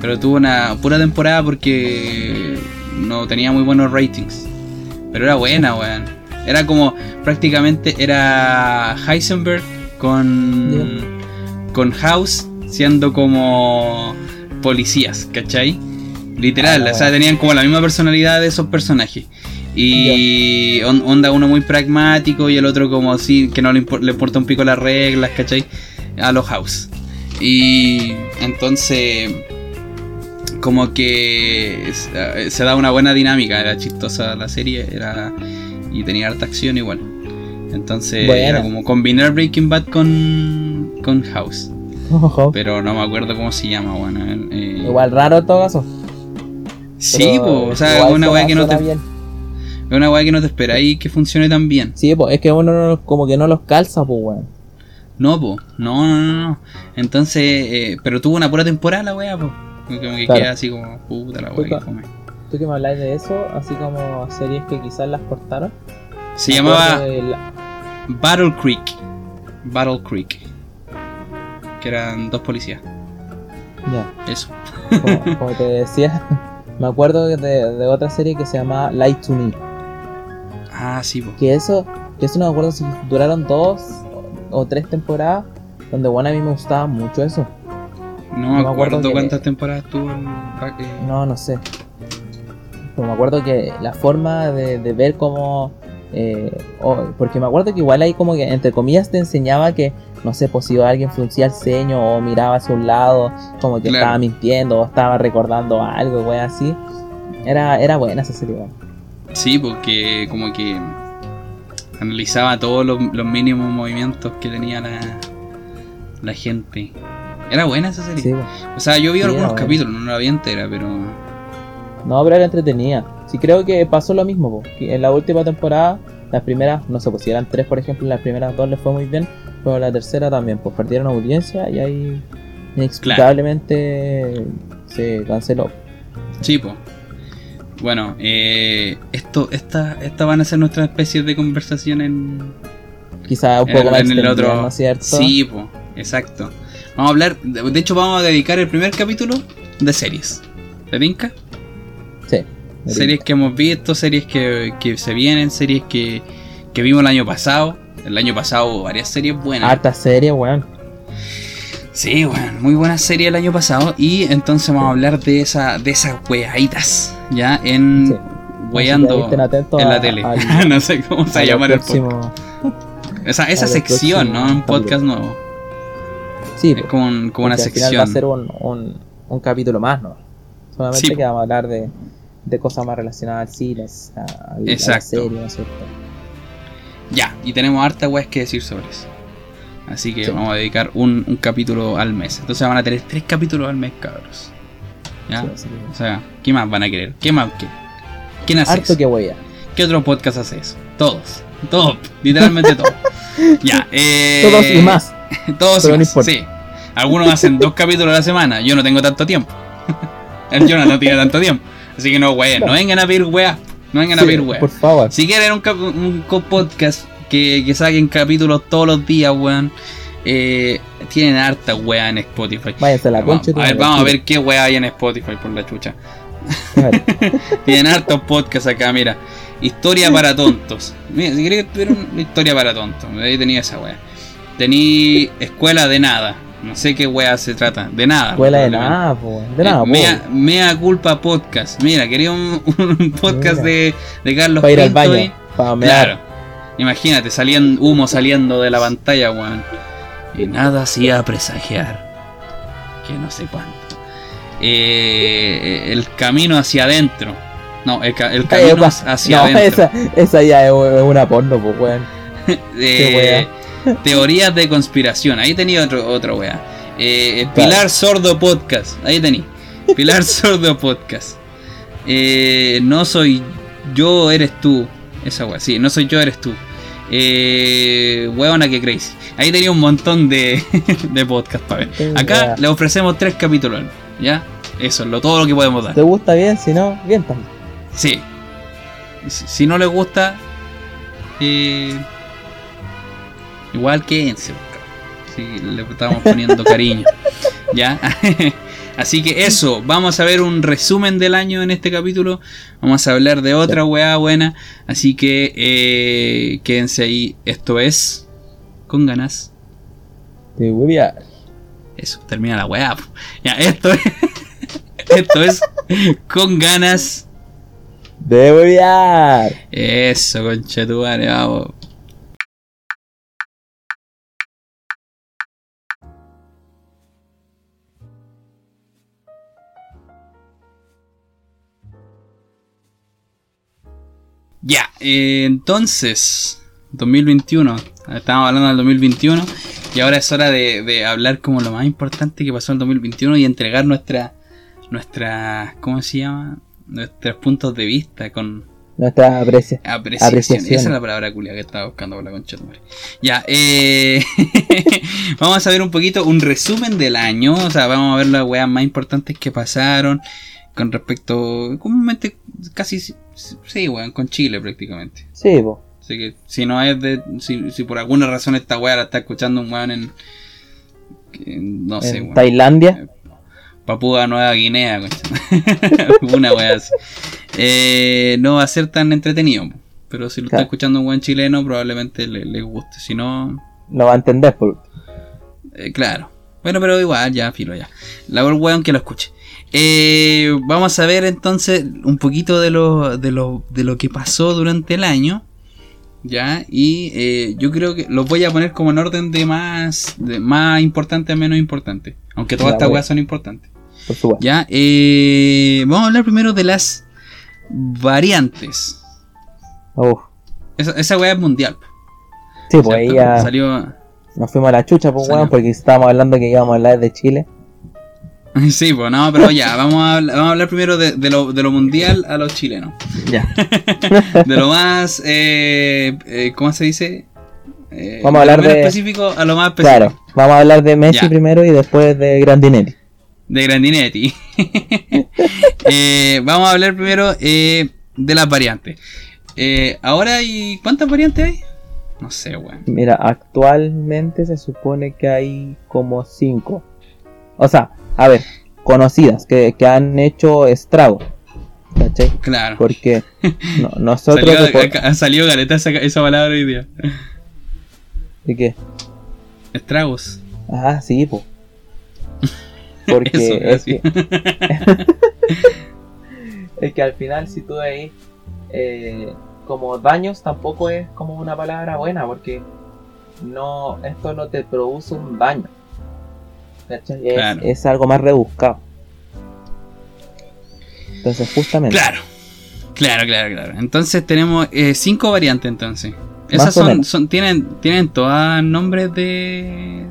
Pero tuvo una pura temporada porque no tenía muy buenos ratings. Pero era buena, weón. Era como prácticamente era Heisenberg con con House siendo como policías, ¿cachai? Literal, Ah, o sea, tenían como la misma personalidad de esos personajes. Y on- onda uno muy pragmático y el otro como así, que no le, le importa un pico las reglas, ¿cachai? A los House. Y entonces, como que eh, se da una buena dinámica, era chistosa la serie, era y tenía harta acción igual. Entonces era como combinar Breaking Bad con, con House. Pero no me acuerdo cómo se llama, bueno. eh, Igual raro en todo caso. Sí, po, o sea, una weá que no te, bien. una weá que no te esperáis que funcione tan bien. Sí, pues es que uno no- como que no los calza, pues, weón. No, po, no, no, no, no. Entonces, eh, pero tuvo una pura temporada la weá, po. Como que Claro. queda así como, puta la weá. Que. Tú que me habláis de eso, así como series que quizás las cortaron. Se llamaba Battle Creek. Battle Creek. Que eran dos policías. Ya, Eso. como, como te decía, me acuerdo de, de otra serie que se llama Light to Me. Ah, sí, po. Que eso, que eso no me acuerdo si duraron dos o, tres temporadas, donde bueno a mí me gustaba mucho eso. No me acuerdo, cuántas temporadas tuvo el. No, no sé. Pero me acuerdo que la forma de, de ver cómo... eh, o- porque me acuerdo que igual ahí como que entre comillas te enseñaba que, no sé, pues si alguien fruncía el ceño o miraba hacia un lado, como que Claro. estaba mintiendo o estaba recordando algo, wey, así. Era, era buena esa serie. Sí, porque como que analizaba todos los, los mínimos movimientos que tenía la, la gente. Era buena esa serie. Sí. O sea, yo vi Sí, algunos capítulos, no la vi entera, pero. No, pero era entretenida. Sí, creo que pasó lo mismo, po, en la última temporada, las primeras, no sé, pues si eran tres, por ejemplo, las primeras dos les fue muy bien, pero la tercera también, pues perdieron audiencia y ahí inexplicablemente se canceló. Sí, po. Bueno, eh, esto, esta, esta van a ser nuestras especies de conversación en, Quizá un poco más en el otro. ¿no cierto? Sí, po, exacto. Vamos a hablar, de hecho vamos a dedicar el primer capítulo de series. ¿Te tinca? Series que hemos visto, series que, que se vienen, series que, que vimos el año pasado. El año pasado hubo varias series buenas. Harta serie, weón. Sí, bueno, muy buena serie el año pasado. Y entonces vamos a hablar de esa, de esas weaditas, ya en Sí. atentos en la a- tele. al- no sé cómo se va a a los llamar el podcast. Esa, esa sección, ¿no? Un podcast nuevo. Sí, Es como, un- como una al final va a sección. ser un, un, un capítulo más, ¿no? Solamente Sí, que vamos a hablar de, de cosas más relacionadas al cine, a, a la Exacto. serie, ¿no es cierto? Ya, y tenemos harta weas que decir sobre eso. Así que Sí. vamos a dedicar un, un capítulo al mes. Entonces van a tener tres capítulos al mes, cabros. ¿Ya? Sí, O sea, ¿qué más van a querer? ¿Qué más? ¿Qué? ¿Quién hace Harto eso? que voy a. ¿Qué otro podcast hace eso? Todos. Todos. Literalmente todos. ya. Eh, Todos y más. Todos Pero y no más. Sí. Algunos hacen dos capítulos a la semana. Yo no tengo tanto tiempo. El Jonah no tiene tanto tiempo. Así que no, weón. No vengan a pedir weá. No vengan a pedir weá. por favor. Si quieren un, un podcast que, que saquen capítulos todos los días, weón. eh, tienen harta weá en Spotify. Váyanse la Vamos, concha. a ver, vamos a ver qué weá hay en Spotify por la chucha. Tienen hartos podcasts acá, mira. Historia para tontos. Mira, si querés ver una historia para tontos. Ahí tenía esa weá. Tení escuela de nada. No sé qué weá se trata. De nada. Escuela de nada, po. De Eh, nada, po. mea, Mea culpa podcast. Mira, quería un, un podcast de, de Carlos Para ir al baño. y- Para mear. Claro. Imagínate, salían humo saliendo de la pantalla, weón. Y nada hacía presagiar. Que no sé cuánto. Eh, el camino hacia adentro. No, el, el Eh, camino hacia no, adentro. esa, esa ya es es una porno, pues, weón. Eh, teorías de conspiración. Ahí tenía otro, otro wea. Eh, Claro. Pilar Sordo Podcast. Ahí tenía. Pilar Sordo Podcast. Eh, no soy yo, eres tú. Esa wea. Sí, no soy yo, eres tú. Eh, huevona que crazy. Ahí tenía un montón de, de podcast para ver. Acá le ofrecemos tres capítulos. ¿Ya? Eso es lo, todo lo que podemos dar. ¿Te gusta bien? Si no, bien también. Sí. Si, si no les gusta, eh, igual quédense. Si le estamos poniendo cariño. ¿Ya? Así que eso, vamos a ver un resumen del año en este capítulo. Vamos a hablar de otra weá buena. Así que eh, quédense ahí. Esto es. Con ganas. Voy a. Eso, termina la weá. Ya, esto es. esto es. Con ganas. De huevear. Eso, conchetumare, vamos. Ya, eh, entonces, 2021. Estábamos hablando del 2021 y ahora es hora de, de hablar como lo más importante que pasó en el 2021 y entregar nuestra, nuestra, ¿cómo se llama? Nuestros puntos de vista con, Nuestra aprecia. Apreciación. Apreciación. Esa es la palabra culia que estaba buscando por la concha de. Ya, eh, vamos a ver un poquito un resumen del año. O sea, vamos a ver las weas más importantes que pasaron con respecto, comúnmente, casi, sí, weón, con Chile prácticamente. Sí, po. Así que si no es de, si, si por alguna razón esta wea la está escuchando un weón en, no sé, en weón. Tailandia. Papúa Nueva Guinea, una wea así. Eh, no va a ser tan entretenido. Pero si lo está escuchando un buen chileno, probablemente le, le guste. Si no, Lo va a entender, por eh, claro. Bueno, pero igual, ya, filo, ya. La weón que lo escuche. Eh, vamos a ver entonces un poquito de lo, de lo, de lo que pasó durante el año. Ya, y eh, yo creo que los voy a poner como en orden de más, de más importante a menos importante. Aunque todas estas weas son importantes. Ya, eh, vamos a hablar primero de las variantes. Uf. Esa, esa wea es mundial. Sí, pues ya Salió. nos fuimos a la chucha, pues Salió. porque estábamos hablando que íbamos a hablar de Chile. Sí, pues no, pero ya, vamos a, hablar- vamos a hablar primero de, de lo, de lo mundial a los chilenos. Ya. De lo más. Eh, eh, ¿Cómo se dice? Eh, Vamos a hablar de- específico a lo más específico. Claro, vamos a hablar de Messi Ya. primero y después de Grandinetti. De Grandinetti. Eh, vamos a hablar primero eh, de las variantes. Ahora hay. ¿Cuántas variantes hay? No sé, weón. Mira, actualmente se supone que hay como cinco. O sea, a ver, conocidas, que, que han hecho estrago. ¿Cachai? Claro. Porque no- nosotros... Salió, por- ha salido galeta esa, esa palabra hoy día. ¿De qué? Estragos. Ah, sí, po. Porque Eso, es, que, es que al final si tú veis eh, como daños tampoco es como una palabra buena porque no esto no te produce un daño. ¿Cachai? Es, Claro. es algo más rebuscado. Entonces justamente Claro. Claro, claro, claro. Entonces tenemos eh, cinco variantes entonces. Esas son, son, tienen, tienen todas nombres de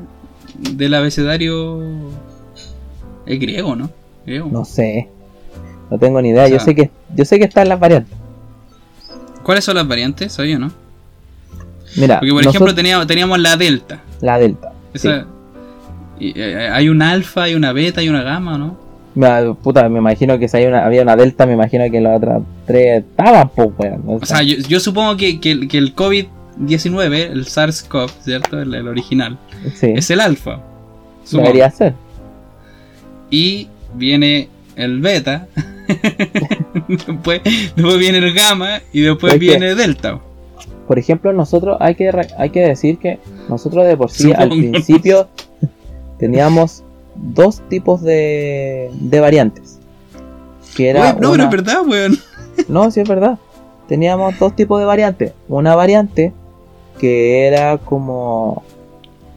del abecedario es griego, ¿no? Griego. no sé. No tengo ni idea. O sea- yo sé que yo sé que están las variantes. ¿Cuáles son las variantes? ¿Soy yo, no? Mira, Porque por nosotros- ejemplo teníamos, teníamos la delta. la delta. Esa, y, eh, hay una alfa, hay una beta, hay una gamma, ¿no? Puta, me imagino que si hay una, había una delta, me imagino que las otras tres estaban, pues, weón. O sea, yo, yo supongo que, que el- que el COVID-19, el SARS-CoV, ¿cierto? El, el original, sí, es el alfa. supongo. debería ser. Y viene el beta. después, después viene el gamma y después Es que- viene delta. Por ejemplo, nosotros hay que, hay que decir que nosotros de por sí al Supongo, principio teníamos dos tipos de, de variantes. Que era Oye, no, pero es verdad, weón. No, sí es verdad. Teníamos dos tipos de variantes. Una variante que era como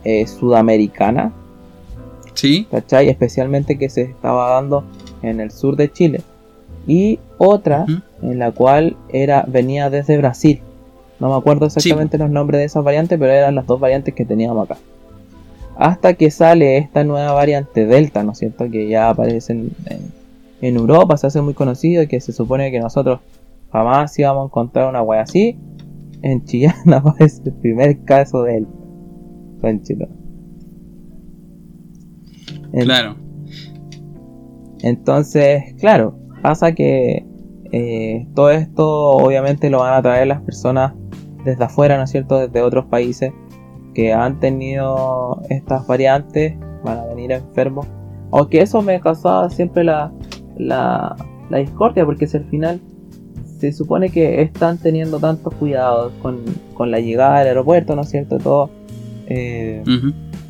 eh, sudamericana, Sí, ¿cachai? Especialmente que se estaba dando en el sur de Chile. Y otra en la cual era venía desde Brasil. No me acuerdo exactamente los nombres de esas variantes, pero eran las dos variantes que teníamos acá. Hasta que sale esta nueva variante Delta, ¿no es cierto? Que ya aparece en, en- en Europa, se hace muy conocido y que se supone que nosotros jamás íbamos a encontrar una wea así. En Chillán aparece el primer caso de Delta. Conchito. En- claro. entonces, claro, pasa que eh, todo esto obviamente lo van a traer las personas desde afuera, ¿no es cierto? Desde otros países que han tenido estas variantes, van a venir enfermos. Aunque eso me causaba siempre la, la, la discordia, porque si al final se supone que están teniendo tantos cuidados con, con la llegada al aeropuerto, ¿no es cierto? Todo. eh,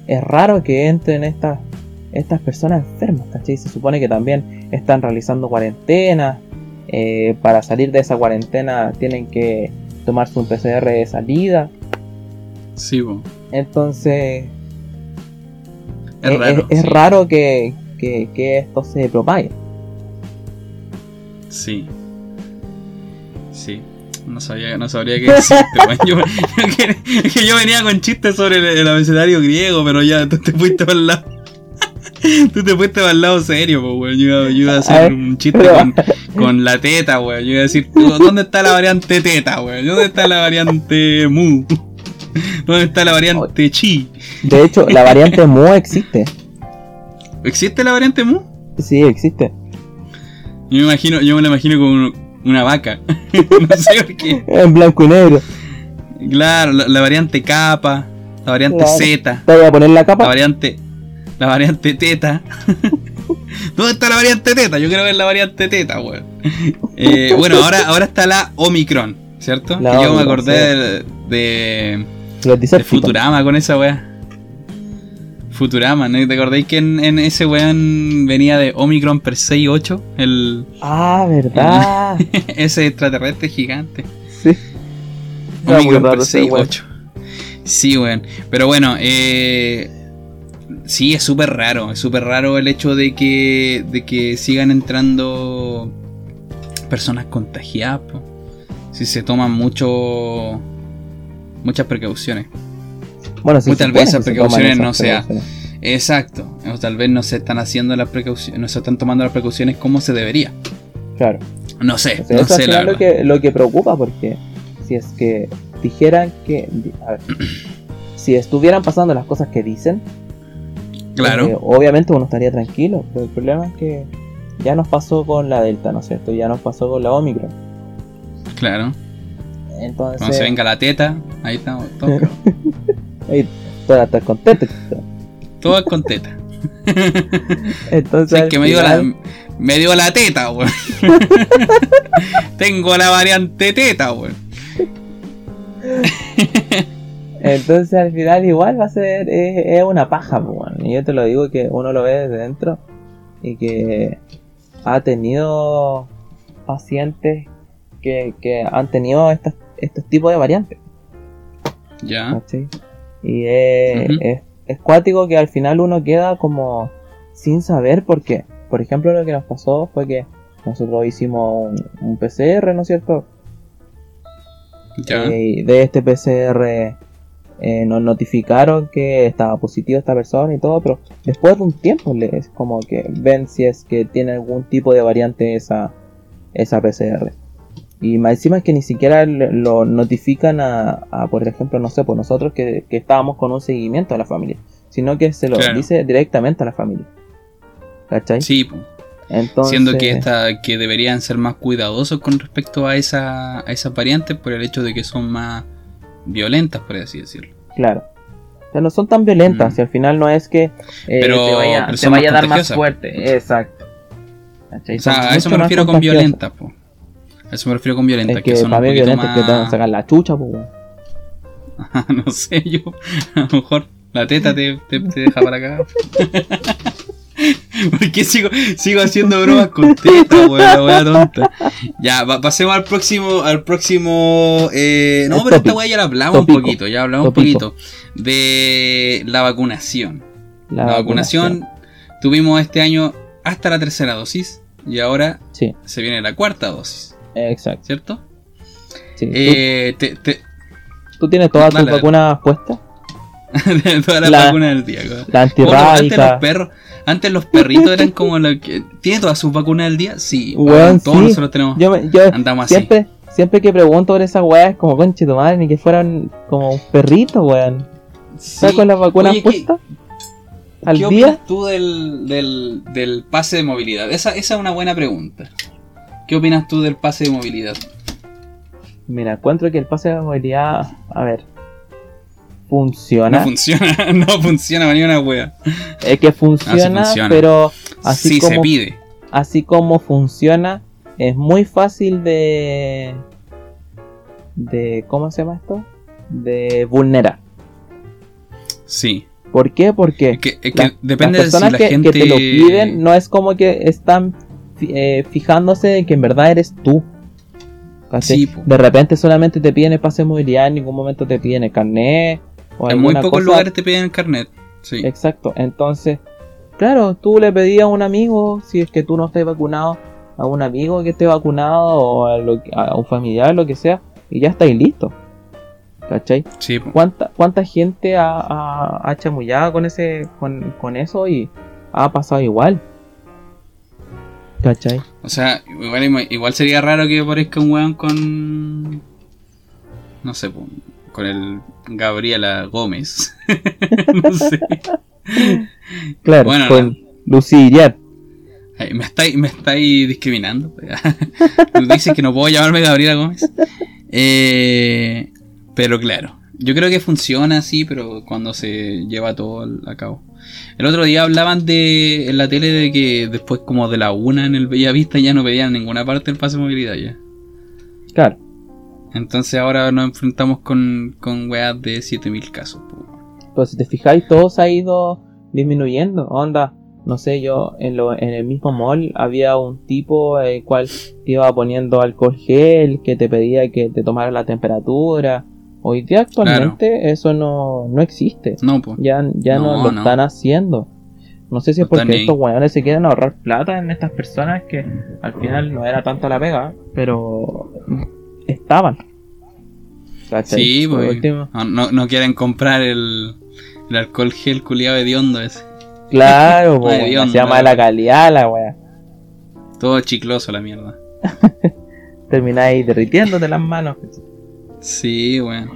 es raro que entren estas estas personas enfermas, ¿cachai? Se supone que también están realizando cuarentena. eh, para salir de esa cuarentena tienen que tomarse un PCR de salida. Sí, po. Entonces Es eh, raro. es sí. raro que, que- que esto se propague. Sí. Sí. No sabía, no sabría qué decirte, weón. Yo, que, que yo venía con chistes sobre el, el abecedario griego, pero ya tú te fuiste para el lado. Tú te fuiste para el lado serio, pues, weón. Yo, iba- yo iba a hacer un chiste con la teta, weón. Yo iba a decir, ¿dónde está la variante teta, weón? ¿Dónde está la variante mu? ¿Dónde está la variante chi? De hecho, la variante Mu existe. ¿Existe la variante mu? Sí, existe. Yo me imagino, yo me la imagino como una vaca. no sé por qué. En blanco y negro. Claro, la, la variante capa, la variante Claro. Z, Te voy a poner la la capa. variante. La variante teta. ¿Dónde está la variante teta? Yo que es la variante teta, weón. Eh, bueno, ahora, ahora está la Omicron, ¿cierto? La que yo me acordé sí. de, de, Los de. Futurama con esa weá. Futurama, ¿no? ¿Te acordáis que en, en ese weón venía de Omicron Persei 8? El, Ah, ¿verdad? ese extraterrestre gigante. sí. Omicron raro ese Persei weón. 8. Sí, weón. Pero bueno, eh, sí, es súper raro. Es súper raro el hecho de que, de que sigan entrando personas contagiadas. po. Si se toman mucho muchas precauciones. Bueno, sí, Muy tal vez esas precauciones esas no sea-. Exacto. O tal vez no se están haciendo las precauciones, no se están tomando las precauciones como se debería. Claro. No sé, O sea, no eso sé la lo que, lo que preocupa, porque si es que dijeran que. A ver, si estuvieran pasando las cosas que dicen, Claro. eh, obviamente uno estaría tranquilo, pero el problema es que ya nos pasó con la Delta, ¿no es cierto? Ya nos pasó con la Omicron. Claro. Entonces, Cuando se venga la teta, ahí estamos. Todos, ahí, todas estás contento. chico. todas con teta. Entonces, al que me dio, la, me dio la teta, weón. Tengo la variante teta, weón. Entonces al final igual va a ser, es, es una paja, weón. Y yo te lo digo que uno lo ve desde dentro y que ha tenido pacientes que, que han tenido estos, estos tipos de variantes, Ya. ¿cachai? Y es, es, es cuático que al final uno queda como sin saber por qué. Por ejemplo, lo que nos pasó fue que nosotros hicimos un, un PCR, ¿no es cierto? Ya. Eh, de este PCR eh, nos notificaron que estaba positivo esta persona y todo, pero después de un tiempo es como que ven si es que tiene algún tipo de variante esa, esa PCR. Y más encima es que ni siquiera lo notifican a, a, por ejemplo, no sé, por nosotros que, que estábamos con un seguimiento a la familia, sino que se lo Claro. dice directamente a la familia. ¿Cachai? Sí. Entonces, siendo que esta, que deberían ser más cuidadosos con respecto a esa, a esas variantes por el hecho de que son más violentas, por así decirlo. Claro. O sea, no son tan violentas, Mm. y al final no es que eh, Pero- te vaya, pero te vaya a dar más fuerte. Exacto. ¿Cachai? O sea, a eso me refiero con contagiosas. violenta, po. A eso me refiero con violenta, Es que, que, son para mí poquito violenta es que te van a más... sacar la chucha, pues. weón. no sé, yo. A lo mejor la teta te, te, te deja para acá. ¿Por qué sigo, sigo haciendo bromas con teta, weón? La wea tonta. Ya, va- pasemos al próximo. Al próximo. Eh, no, pero esta wea ya la hablamos un poquito. Ya hablamos un poquito. De la vacunación. La, La, vacunación, tuvimos este año hasta la tercera dosis. Y ahora Sí, se viene la cuarta dosis, exacto. ¿cierto? Sí. ¿Tú- Eh, te, te- ¿Tú, tienes todas tus vacunas puestas? todas las La- vacunas del día. La Bueno, antes los perros, antes los perritos eran como lo que. ¿Tiene todas sus vacunas del día? Sí, weón, todos sí. nosotros tenemos. Yo, yo andamos así. siempre, siempre que pregunto por esas weas, es como conche tu madre, ni que fueran como un perrito, weón. Sí. ¿Estás con las vacunas Oye, ¿qué- puestas? ¿Al ¿Qué día? opinas tú del, del, del pase de movilidad? Esa, esa es una buena pregunta. ¿Qué opinas tú del pase de movilidad? Mira, encuentro que el pase de movilidad, a ver, funciona. No funciona, no funciona ni una wea. es que funciona, funciona. pero así sí se como pide. así como funciona, es muy fácil de de ¿cómo se llama esto? De vulnerar. Sí. ¿Por qué? Porque Es que, es que la- depende las de si la que, gente. que te lo piden no es como que están eh, fijándose en que en verdad eres tú. de repente solamente te piden el pase de movilidad, en ningún momento te piden el carnet. O En muy pocos cosa. lugares te piden el carnet. Sí. Exacto, entonces, claro, tú le pedías a un amigo, si es que tú no estás vacunado, a un amigo que esté vacunado o a, lo a un familiar, lo que sea, y ya estáis listo. ¿Cachai? Sí. ¿Cuánta, cuánta gente ha, ha, ha chamullado con, ese, con, con eso y ha pasado igual? ¿Cachai? O sea, igual, igual sería raro que aparezca un weón con. No sé, con el Gabriela Gómez. no sé. Claro, Bueno, con Lucy Me estáis, me estáis discriminando. Tú dices que no puedo llamarme Gabriela Gómez. Eh, pero claro, yo creo que funciona así, pero cuando se lleva todo al- a cabo. El otro día hablaban de en la tele de que después como de la una en el Bellavista ya no pedían en ninguna parte el pase de movilidad ya. Claro, Entonces ahora nos enfrentamos con, con weas de 7000 casos. pero si te fijáis, todo se ha ido disminuyendo. Onda, no sé, yo en, lo, en el mismo mall había un tipo el cual te iba poniendo alcohol gel, que te pedía que te tomara la temperatura. Hoy día actualmente eso no, no existe. No, pues. Ya, ya no, lo están haciendo. No sé si es porque estos weones se quieren ahorrar plata en estas personas que al final no era tanta la pega, pero estaban. Sí, pues. No, no, quieren comprar el, el alcohol gel culiado de hondo ese. Claro, pues, se llama la calidad la weá. Todo chicloso la mierda. Termináis derritiéndote las manos. Sí, bueno.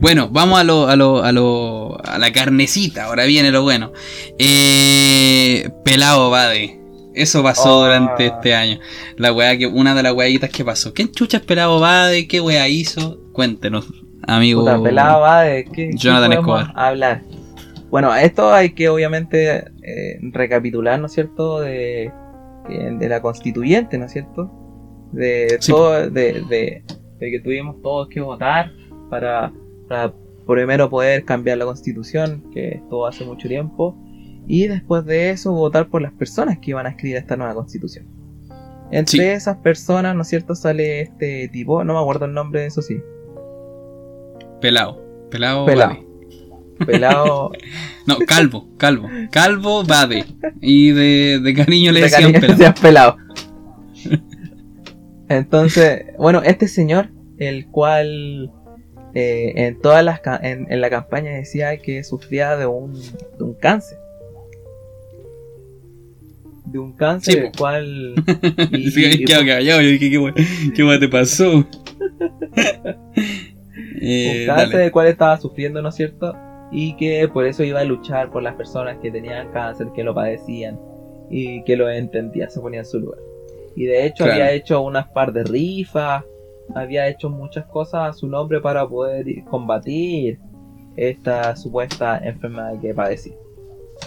Bueno, vamos a lo, a lo, a lo, a la carnecita. Ahora viene lo bueno. Eh, pelado Bade. Eso pasó oh. durante este año. La weá que, una de las weaditas que pasó. ¿Qué chucha es pelado Bade? ¿Qué weá hizo? Cuéntenos, amigo. Puta, pelado Bade. ¿Qué, Jonathan Escobar. Hablar. Bueno, esto hay que obviamente eh, recapitular, ¿no es cierto? De, de la constituyente, ¿no es cierto? De todo, de, de, que tuvimos todos que votar para, para primero poder cambiar la constitución, que esto hace mucho tiempo, y después de eso votar por las personas que iban a escribir esta nueva constitución. Entre esas personas, ¿no es cierto? Sale este tipo, no me acuerdo el nombre, eso sí. Pelado. Pelado. Pelado. Pelado. no, calvo, calvo. Calvo Bade. Y de, de cariño le decían pelado. pelado. Entonces, bueno, este señor, el cual eh, en todas las en, en, la campaña decía que sufría de un, de un cáncer. De un cáncer, el cual. Y, sí, qué callado, yo dije, ¿qué, qué, te pasó? eh, un cáncer del cual estaba sufriendo, ¿no es cierto? y que por eso iba a luchar por las personas que tenían cáncer, que lo padecían y que lo entendían, se ponía en su lugar. Y de hecho había hecho unas par de rifas, había hecho muchas cosas a su nombre para poder combatir esta supuesta enfermedad que padecía.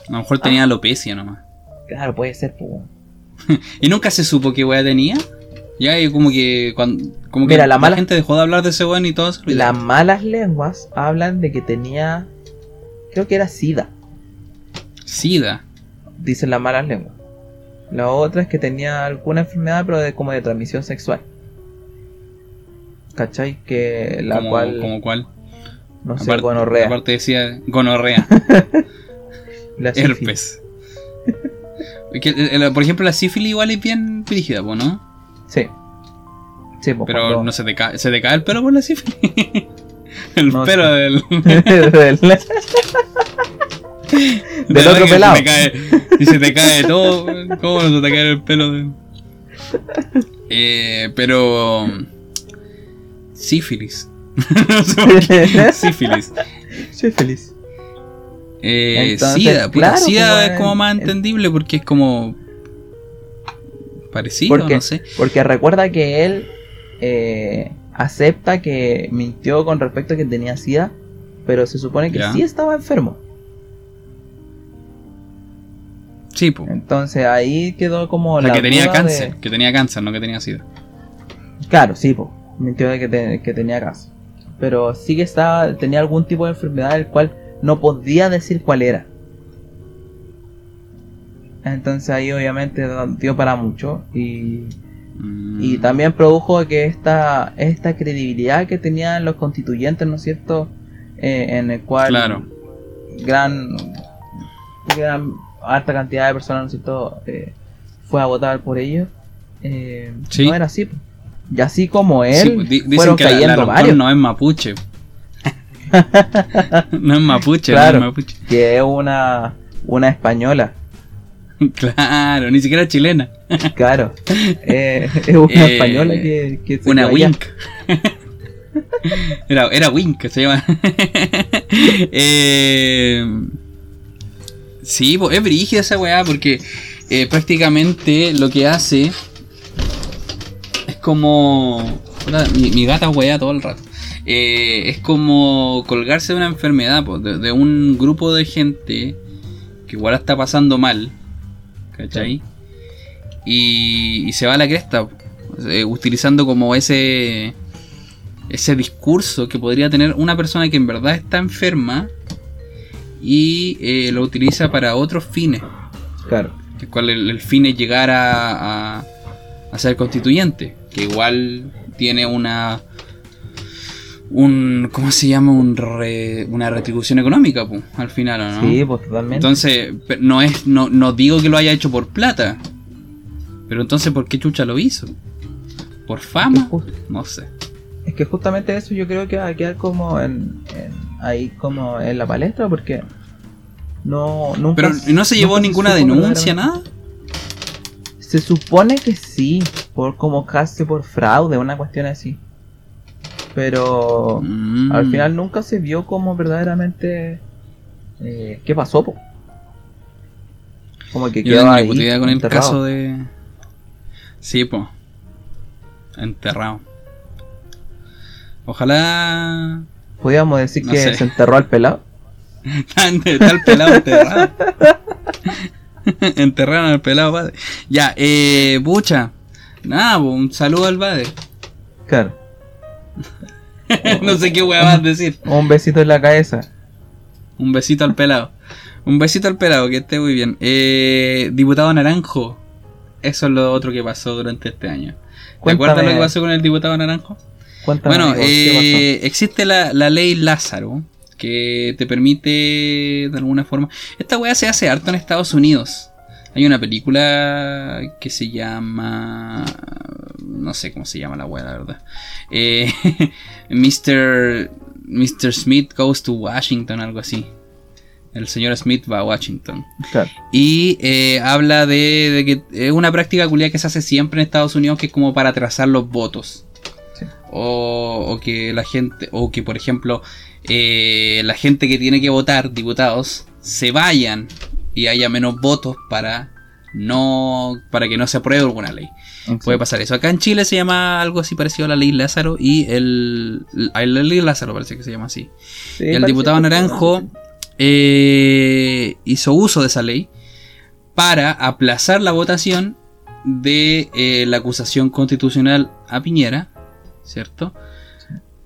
A lo mejor tenía alopecia nomás. Claro, puede ser. Pues. ¿Y nunca se supo qué wea tenía? Ya, y como que, cuando, como que la, gente dejó de hablar de ese weón y todo eso. Las malas lenguas hablan de que tenía Creo que era SIDA. SIDA. Dicen las malas lenguas. La otra es que tenía alguna enfermedad, pero de, como de transmisión sexual. ¿Cachai? Que la cual. ¿Como cuál? No sé, gonorrea. Aparte decía gonorrea. la Herpes. por ejemplo, la sífilis igual es bien rígida, ¿no? Sí. sí pero no se te, cae, se te cae el pelo por la sífilis. El pelo del. del otro pelado. y se te cae todo, ¿cómo no se te cae el pelo? De... Eh, pero. Sífilis. sífilis. Sífilis. Eh, SIDA, SIDA es como más entendible porque es como. Parecido, no sé. Porque recuerda que él. Eh, acepta que mintió con respecto a que tenía SIDA, pero se supone que sí estaba enfermo. Sí, pues. Entonces ahí quedó como la. que tenía cáncer, que tenía cáncer, no que tenía SIDA. Claro, sí, pues. Mintió de que, tenía cáncer. Pero sí que estaba, tenía algún tipo de enfermedad el cual no podía decir cuál era. Entonces ahí obviamente dio para mucho y y mm. también produjo que esta, esta credibilidad que tenían los constituyentes, ¿no es cierto? Eh, en el cual gran, gran alta cantidad de personas, ¿no es cierto?, eh, fue a votar por ellos. Eh, no era así. Y así como él, sí, fueron que cayendo varios. No es mapuche. no es mapuche, claro, no es mapuche. Que es una, una española. Claro, ni siquiera chilena. Claro, eh, es una eh, española que, Una Wink. era, era Wink, se llama. eh, sí, es brígida esa weá porque eh, prácticamente lo que hace es como. Mi, gata weá todo el rato. es como colgarse de una enfermedad, de, un grupo de gente que igual está pasando mal ¿cachai? Y, se va a la cresta, eh, utilizando como ese, ese discurso que podría tener una persona que en verdad está enferma y eh, lo utiliza para otros fines. Claro. El cual el, el fin es llegar a, a, a ser constituyente, que igual tiene una un ¿cómo se llama? Un re- una retribución económica, pu, al final, ¿o ¿no? Sí, pues totalmente. Entonces, no es no, no digo que lo haya hecho por plata. Pero entonces, ¿por qué Chucha lo hizo? ¿Por es, fama? No sé. es que justamente eso yo creo que va a quedar como en, en- ahí como en la palestra porque no nunca Pero no se llevó ninguna denuncia, nada. Se supone que sí, por como casi por fraude, una cuestión así. Pero Mm. al final nunca se vio como verdaderamente eh, qué pasó, po. Como que Yo quedó ahí con el enterrado. caso de. Sí, po. Enterrado. Ojalá. Podríamos decir No que sé. se enterró al pelado. Está el pelado enterrado. Enterraron al pelado, padre. Ya, eh. Pucha. Nada, un saludo al padre. Claro. no sé qué weá vas a decir. Un besito en la cabeza. Un besito al pelado. Un besito al pelado, que esté muy bien. Eh, diputado Naranjo. Eso es lo otro que pasó durante este año. ¿Te Cuéntame. acuerdas lo que pasó con el diputado Naranjo? Cuéntame, Bueno, amigo, ¿qué eh, existe la, la ley Lázaro que te permite de alguna forma. Esta weá se hace harto en Estados Unidos. Hay una película que se llama. No sé cómo se llama la weá, la verdad. Eh, Mr. Mr. Smith Goes to Washington, algo así. El señor Smith va a Washington. Claro. Y eh, habla de, de que es una práctica culiada que se hace siempre en Estados Unidos que es como para trazar los votos. O, o que la gente, o que por ejemplo eh, la gente que tiene que votar, diputados, se vayan y haya menos votos para no para que no se apruebe alguna ley. Puede pasar eso. Acá en Chile se llama algo así parecido a la ley Lázaro y el, la ley Lázaro parece que se llama así. Y el diputado Naranjo eh, hizo uso de esa ley para aplazar la votación de eh, la acusación constitucional a Piñera, ¿cierto?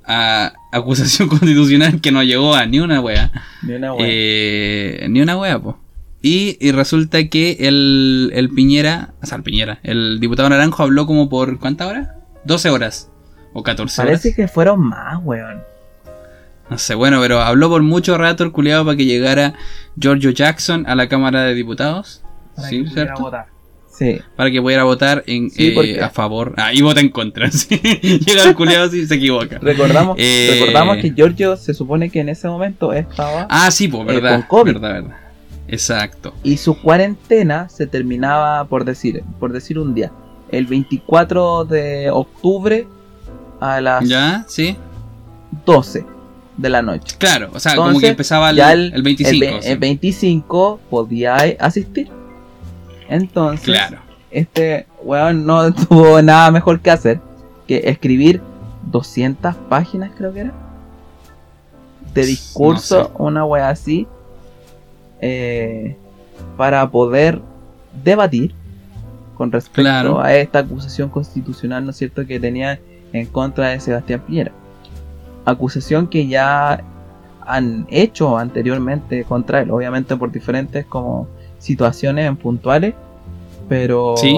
A, acusación constitucional que no llegó a ni una wea. Ni una wea. Eh, ni una wea, po. Y, y resulta que el, el Piñera, o sea, el Piñera, el diputado Naranjo habló como por ¿cuántas horas? 12 horas. O 14 horas. Parece que fueron más, weón. No sé, bueno, pero habló por mucho rato el culiado para que llegara Giorgio Jackson a la Cámara de Diputados. Para sí, que ¿cierto? votar. Sí. Para que pudiera votar en, Sí, eh, a favor. Ah, y vota en contra. sí. Llega el culiado y se equivoca. Recordamos, Eh, recordamos que Giorgio se supone que en ese momento estaba Ah, sí, pues, verdad. con COVID. Verdad, verdad. Exacto. y su cuarentena se terminaba por decir, por decir un día, el 24 de octubre a las ¿Ya? Sí. 12 de la noche. Claro, o sea, como Entonces, que empezaba el, ya el 25. El, ve- sí. el 25 podía asistir. Entonces, Claro. este weón no tuvo nada mejor que hacer que escribir 200 páginas, creo que era, de discurso, No sé. una wea así, eh, para poder debatir con respecto Claro. a esta acusación constitucional, ¿no es cierto?, que tenía en contra de Sebastián Piñera. Acusación que ya han hecho anteriormente contra él, obviamente por diferentes como situaciones en puntuales, pero Sí.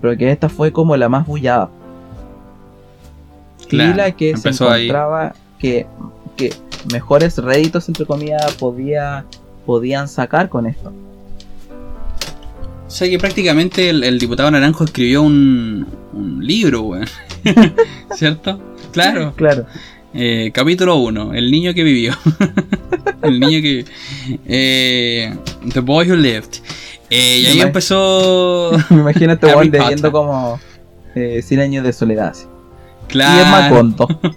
pero que esta fue como la más bullada. Claro, y la que se ahí. encontraba que, que mejores réditos entre comillas podía podían sacar con esto. O sea que prácticamente el, el diputado Naranjo escribió un, un libro, weón. ¿Cierto? Claro. Claro. Eh, capítulo 1, el niño que vivió. el niño que... eh, the Boy Who Lived. Eh, y ahí Me- empezó... Me imagino este weón leyendo como eh, 100 años de soledad. así. Y es Claro, Macondo.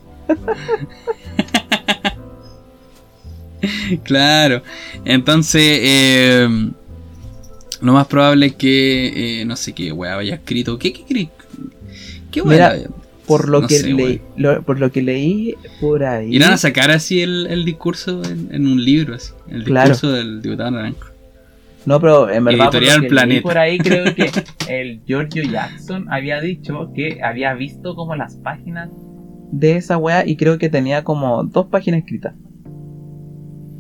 claro. Entonces, eh, lo más probable es que... eh, no sé qué weá haya escrito. ¿Qué, qué, qué, qué? Mira, Por lo, No que sé, leí, lo- por lo que leí por ahí. Irán a sacar así el, el discurso en, en un libro, así. El Claro. discurso del diputado Naranjo. No, pero en verdad por Editorial Planeta. por ahí creo que el Giorgio Jackson había dicho que había visto como las páginas de esa wea y creo que tenía como dos páginas escritas.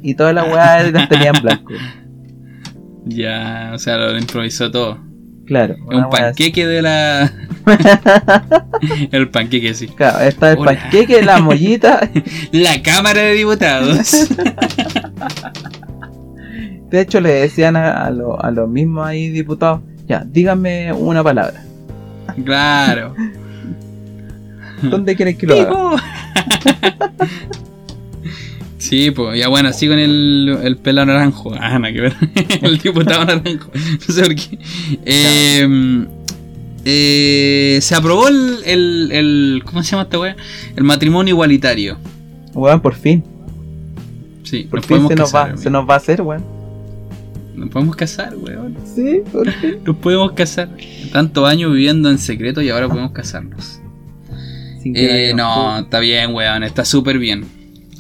y toda la weá las tenía en blanco. Ya, o sea, lo improvisó todo. Claro. Es un panqueque de la. el panqueque, sí. Claro, está el Hola. panqueque, la mollita. La Cámara de Diputados. De hecho, le decían a, a lo- a los mismos ahí diputados, ya, díganme una palabra. claro. ¿Dónde quieren que lo haga? Sí, pues, ya bueno, así con el, el pelado naranjo. Ah, nada que ver. el diputado naranjo. No sé por qué. Eh, eh, se aprobó el, el, el- ¿Cómo se llama esta wea? El matrimonio igualitario. Weón, por fin. Sí, Por nos fin se nos, va, amigo. se nos va a hacer, weón. Nos podemos casar, weón. Sí, por fin. Nos podemos casar. Tantos años viviendo en secreto y ahora podemos casarnos. Eh, no, está bien, weón. Está súper bien.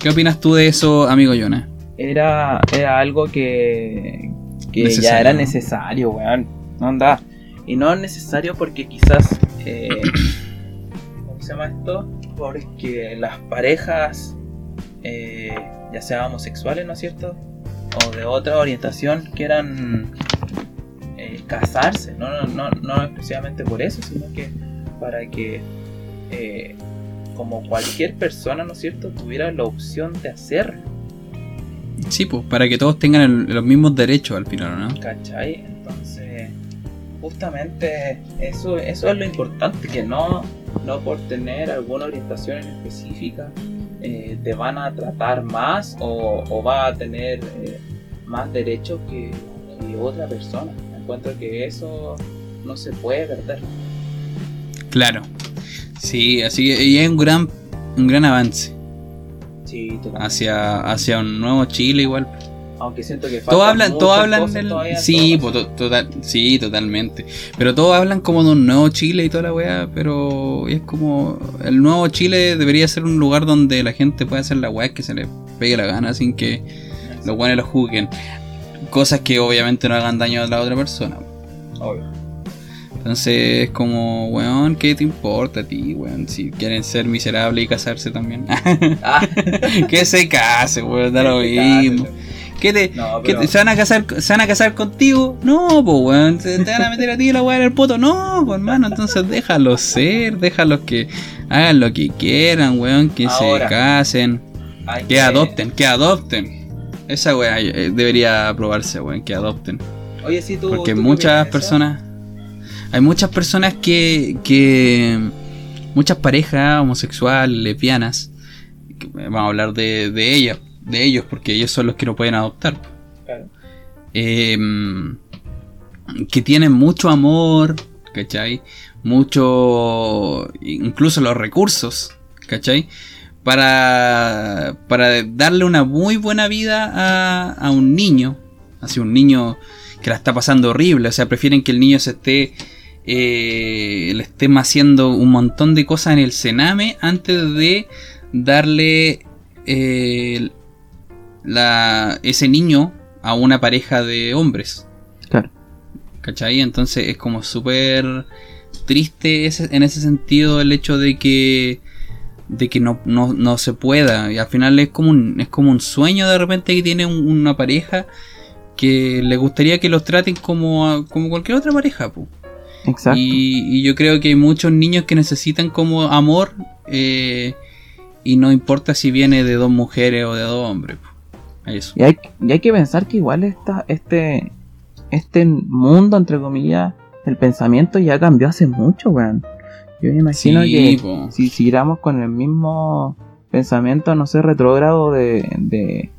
¿Qué opinas tú de eso, amigo Jonas? Era, era algo que, que ya era necesario, weón. No anda. Y no es necesario porque quizás. eh, ¿Cómo se llama esto? Porque las parejas, eh, ya sea homosexuales, ¿no es cierto? O de otra orientación, quieran eh, casarse. No, no, no, no exclusivamente por eso, sino que para que. Como cualquier persona, ¿no es cierto?, tuviera la opción de hacerlo. Sí, pues, para que todos tengan el- los mismos derechos al final, ¿no? ¿Cachai? Entonces, justamente eso, eso es lo importante, que no, no por tener alguna orientación en específica eh, te van a tratar más o, o va a tener eh, más derechos que, que otra persona. Encuentro que eso no se puede perder. Claro. Sí, así que y es un gran, un gran avance Sí, totalmente. hacia, hacia un nuevo Chile igual. Aunque siento que Todos hablan, todos hablan del... Sí, po, to- total, sí, totalmente. Pero todos hablan como de un nuevo Chile y toda la weá, pero es como... El nuevo Chile debería ser un lugar donde la gente pueda hacer la weá que se le pegue la gana sin que los weones lo juzguen. Cosas que obviamente no hagan daño a la otra persona. Obvio. Entonces es como, weón, ¿qué te importa a ti, weón? Si quieren ser miserables y casarse también. Ah, que se case, weón, da lo mismo. ¿Qué te, No, ¿Qué pero- te- ¿Se van a casar se van a casar contigo? No, pues weón, ¿Se te van a meter a ti la weá en el poto? No, pues hermano, entonces déjalos ser, déjalos que hagan lo que quieran, weón, que Ahora. se casen, que adopten, que adopten. Esa weá eh, debería aprobarse, weón, que adopten. Oye, sí, tú. Porque ¿tú qué muchas eso? personas. Hay muchas personas que. que muchas parejas homosexuales, lesbianas. que vamos a hablar de, de ellas, de ellos, porque ellos son los que no pueden adoptar. Claro. eh, que tienen mucho amor, ¿cachai? Mucho, incluso los recursos, ¿cachai? Para, para darle una muy buena vida a, a un niño, así un niño que la está pasando horrible, o sea, prefieren que el niño se esté, eh, le estén haciendo un montón de cosas en el cename antes de darle eh, la, ese niño a una pareja de hombres. Claro. ¿Cachai? Entonces es como súper triste ese- en ese sentido el hecho de que de que no, no, no se pueda y al final es como un, es como un sueño de repente que tiene un- una pareja que le gustaría que los traten como, como cualquier otra pareja po. Exacto. Y, y yo creo que hay muchos niños que necesitan como amor eh, y no importa si viene de dos mujeres o de dos hombres eso Y hay, y hay que pensar que igual esta, este, este mundo, entre comillas, el pensamiento ya cambió hace mucho, weón. Yo me imagino Sí, que po. si siguiéramos con el mismo pensamiento, no sé, retrógrado de, de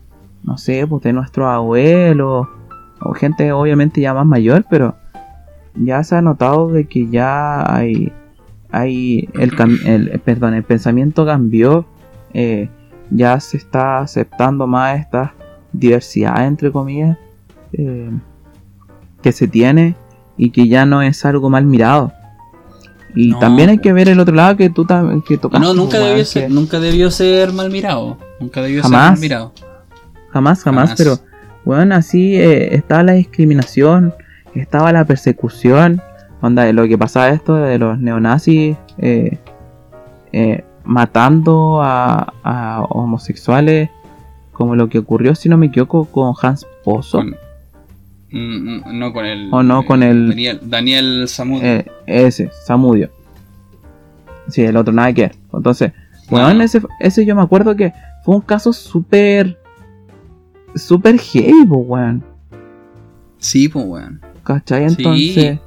no sé, pues de nuestros abuelos, o gente obviamente ya más mayor, pero ya se ha notado de que ya hay, hay el, el, perdón, el pensamiento cambió, eh, ya se está aceptando más esta diversidad, entre comillas, eh, que se tiene y que ya no es algo mal mirado. Y No, también hay que ver el otro lado que tú que tocaste, no nunca weón, debió que ser nunca debió ser mal mirado nunca debió Jamás. ser mal mirado Jamás, jamás, Jamás. pero bueno, así eh, estaba la discriminación, estaba la persecución, onda de lo que pasaba esto de los neonazis eh, eh, matando a, a homosexuales como lo que ocurrió, si no me equivoco, con Hans Pozo. Con- mm, mm, no con el. O no, con el- Daniel, Daniel Samud. Eh, ese, Samudio. Sí, el otro nada que ver. Entonces, bueno, No. ese, ese yo me acuerdo que fue un caso súper. súper heavy, weón. Sí, pues, weón. ¿Cachai? Sí. Entonces,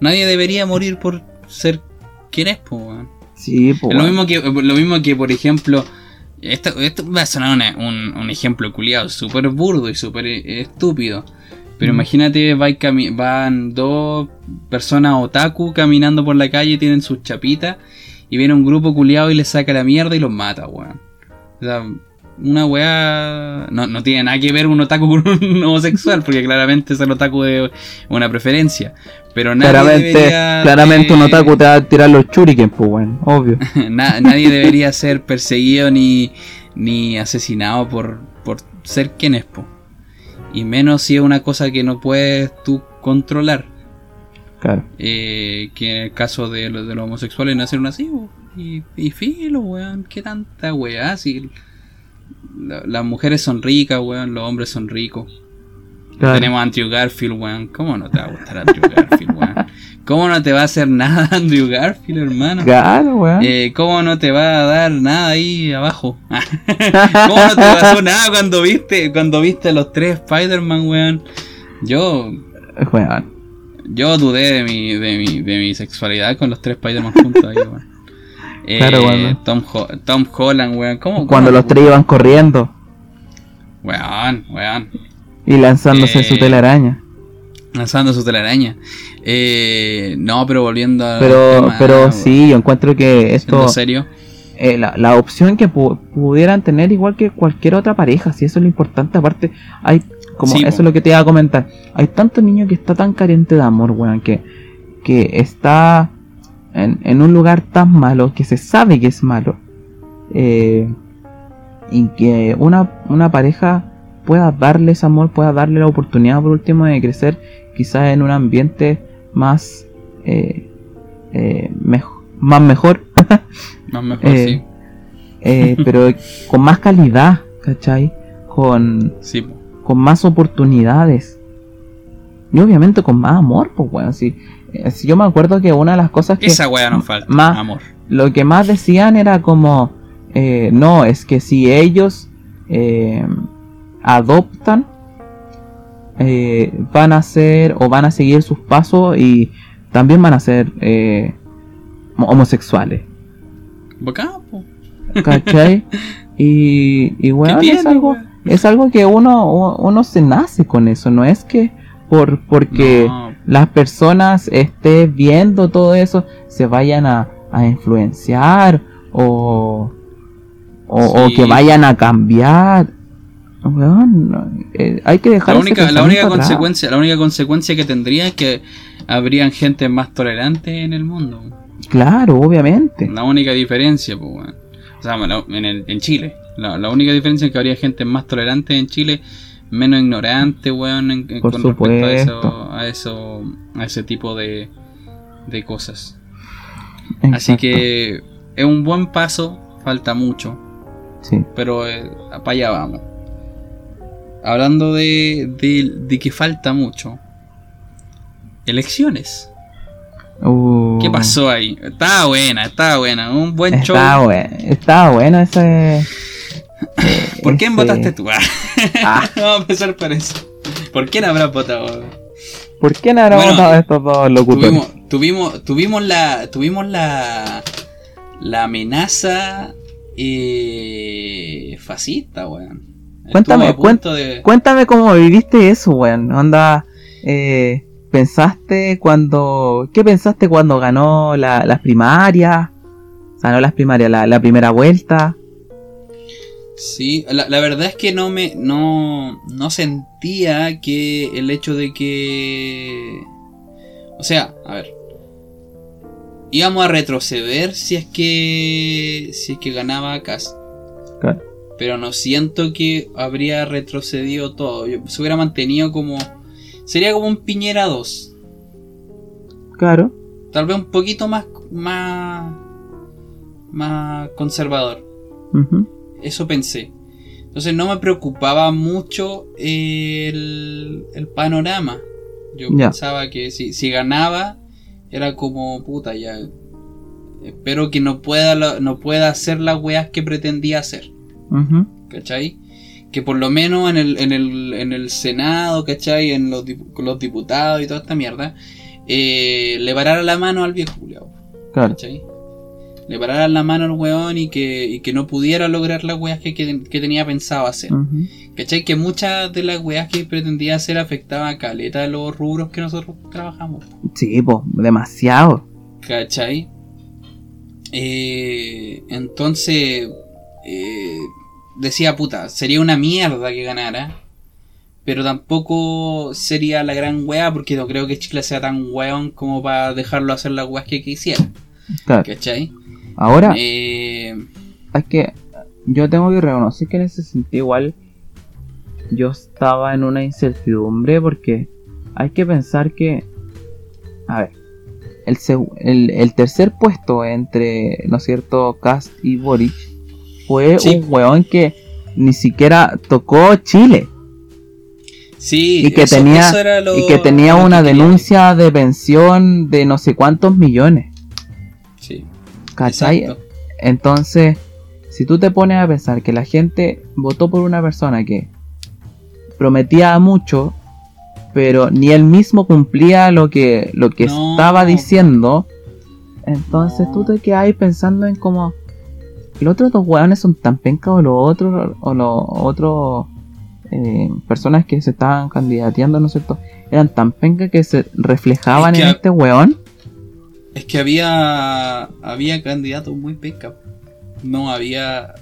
Nadie debería morir por ser quien es, pues, weón. sí, po, lo mismo que, lo mismo que por ejemplo, esto, esto va a sonar una- un, un ejemplo culiado súper burdo y súper eh, estúpido. Pero Mm. imagínate, va van dos personas otaku caminando por la calle, tienen sus chapitas, y viene un grupo culiado y les saca la mierda y los mata, weón. O sea, una weá. No, no tiene nada que ver un otaku con un homosexual, porque claramente ser otaku es una preferencia. Pero nadie Claramente, debería claramente un de- otaku te va a tirar los shuriken, pues, weón. Obvio. Na- nadie debería ser perseguido ni, ni asesinado por, por ser quien es, po. Y menos si es una cosa que no puedes tú controlar. Claro. Eh, que en el caso de los, de los homosexuales nacieron así, po. Y, y filo, weón. ¿Qué tanta weá? Si la- las mujeres son ricas, weón. Los hombres son ricos. claro. Tenemos a Andrew Garfield, weón. ¿Cómo no te va a gustar Andrew Garfield, weón? ¿Cómo no te va a hacer nada Andrew Garfield, hermano? Claro, weón. Eh, ¿Cómo no te va a dar nada ahí abajo? ¿Cómo no te pasó nada cuando viste cuando viste a los tres Spider-Man, weón? Yo Weón. yo dudé de mi, de mi, de mi sexualidad con los tres Spider-Man juntos ahí, weón. Eh, Claro, weón. Tom, Ho- Tom Holland, weón. ¿Cómo, Cuando cómo- los tres iban corriendo Weón, weón. y lanzándose Eh, su telaraña. Lanzando su telaraña. Eh, no, pero volviendo a. Pero, pero sí, yo encuentro que esto, ¿En serio? eh, la, la opción que pu- pudieran tener igual que cualquier otra pareja, si eso es lo importante, aparte, hay, como Sí, eso es lo que te iba a comentar, hay tantos niños que está tan carente de amor, weón, que, que está en, en un lugar tan malo, que se sabe que es malo, eh, y que una, una pareja pueda darles amor, pueda darle la oportunidad por último de crecer quizás en un ambiente más eh, eh, mejo- más mejor Más mejor, eh, sí. pero con más calidad ¿cachai? con, Sí, con más oportunidades y obviamente con más amor pues bueno si yo me acuerdo que una de las cosas que Esa weá nos falta. más- Amor. lo que más decían era como eh, no es que si ellos eh, adoptan eh, van a ser o van a seguir sus pasos y también van a ser homosexuales Bacán, po. ¿cachai? y, y bueno, ¿Qué es algo es algo que uno uno se nace con eso no es que por porque No, las personas estén viendo todo eso se vayan a, a influenciar o, o, que vayan a cambiar. No, eh, hay que dejar la única, la única atrás. consecuencia, la única consecuencia que tendría es que habrían gente más tolerante en el mundo. Claro, obviamente. La única diferencia, pues. O sea, bueno, en, el- en Chile. La, la única diferencia es que habría gente más tolerante en Chile, menos ignorante, weón, en- en- con respecto a eso, a eso, a ese tipo de, de cosas. Exacto. Así que es un buen paso, falta mucho, Sí. pero eh, para allá vamos. Hablando de, de, de que falta mucho. Elecciones. Uh, ¿Qué pasó ahí? Estaba buena, estaba buena. Un buen show. Estaba bueno, estaba bueno ese. ¿Por quién ese- votaste tú? Ah. Vamos a empezar por eso. ¿Por quién habrás votado? ¿Por quién habrá Bueno, votado estos dos locutores? Tuvimos, tuvimos, tuvimos la, tuvimos la, la amenaza eh, fascista, weón. Cuéntame, de- Cuéntame cómo viviste eso, weón. Onda, eh, ¿pensaste cuando... ¿Qué pensaste cuando ganó la- las primarias? O sea, no las primarias, la, la primera vuelta. Sí, la, la verdad es que no me, no, no sentía que el hecho de que, o sea, a ver, íbamos a retroceder si es que, si es que ganaba Cas. Claro. pero no siento que habría retrocedido todo. Yo, se hubiera mantenido como. Sería como un Piñera 2. Claro. Tal vez un poquito más. más. más conservador. Eso pensé. Entonces no me preocupaba mucho el, el panorama. Yo pensaba que si, si ganaba, era como puta ya. Espero que no pueda, no pueda hacer las weas que pretendía hacer. Ujú. ¿Cachai? Que por lo menos en el, en el, en el Senado, ¿cachai? En los, los diputados y toda esta mierda, eh, le parara la mano al viejo Claro. ¿cachai? Le parara la mano al weón y que, y que no pudiera lograr las weas que, que, que tenía pensado hacer. Ujú. ¿Cachai? Que muchas de las weas que pretendía hacer afectaban a caleta de los rubros que nosotros trabajamos. Sí, pues, demasiado. ¿Cachai? Eh, entonces, eh, decía, puta, sería una mierda que ganara. Pero tampoco sería la gran wea porque no creo que Chile sea tan weón como para dejarlo hacer las weas que quisiera. Claro. ¿Cachai? Ahora, Eh, es que yo tengo que reconocer que en ese sentido igual yo estaba en una incertidumbre porque hay que pensar que, a ver, el, el, el tercer puesto entre, ¿no es cierto?, Cast y Boric fue Sí. un weón que ni siquiera tocó Chile sí, y que eso- tenía eso era lo- y que tenía que una denuncia de pensión de no sé cuántos millones, Sí, ¿cachai? exacto. Entonces, si tú te pones a pensar que la gente votó por una persona que prometía mucho, pero ni él mismo cumplía lo que, lo que No. estaba diciendo, entonces tú te quedas ahí pensando en cómo los otros dos hueones son tan pencas o los otros, o los otros eh, personas que se estaban candidateando, ¿no es cierto? Eran tan pencas que se reflejaban Es que en este hueón. Es que había había candidatos muy peca. No había.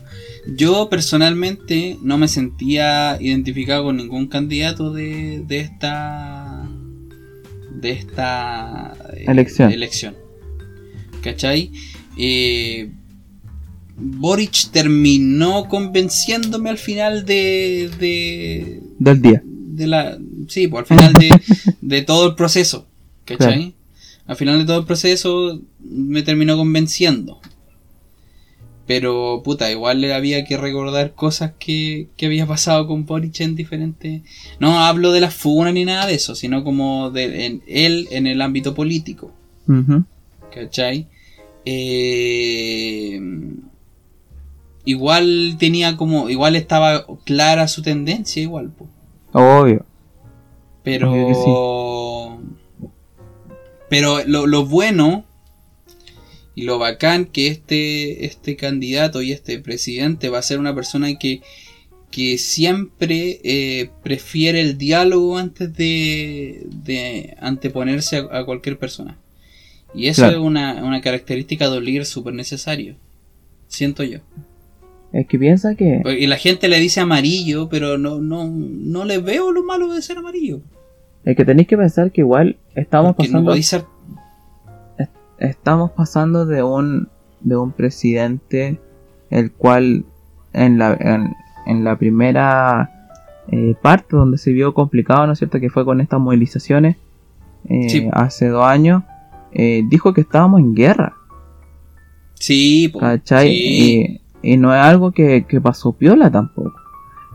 Yo personalmente no me sentía identificado con ningún candidato de, de esta. de esta eh, Elección. elección. ¿Cachai? Eh, Boric terminó convenciéndome al final de. de. Del día. de la. Sí, pues al final de, de todo el proceso. ¿Cachai? Al final de todo el proceso me terminó convenciendo. Pero, puta, igual le había que recordar cosas que, que había pasado con Boric en diferentes... No hablo de la funa ni nada de eso, sino como de en, él en el ámbito político. ¿Cachai? Eh, igual tenía como... Igual estaba clara su tendencia, igual. po. Obvio. Pero. Obvio Pero lo, lo bueno y lo bacán que este, este candidato y este presidente va a ser una persona que, que siempre eh, prefiere el diálogo antes de, de anteponerse a, a cualquier persona. Y eso Claro. es una, una característica de un líder súper necesario. Siento yo. Es que piensa que. Y la gente le dice amarillo, pero no, no, no le veo lo malo de ser amarillo. Es que tenéis que pensar que igual estamos Porque no pasando. podéis ser estamos pasando de un. de un presidente. El cual. En la. en, en la primera. eh, parte donde se vio complicado, ¿no es cierto? Que fue con estas movilizaciones. eh, Sí. Hace dos años. eh, dijo que estábamos en guerra. Sí, ¿Cachai? sí. Y, y no es algo que, que pasó piola tampoco.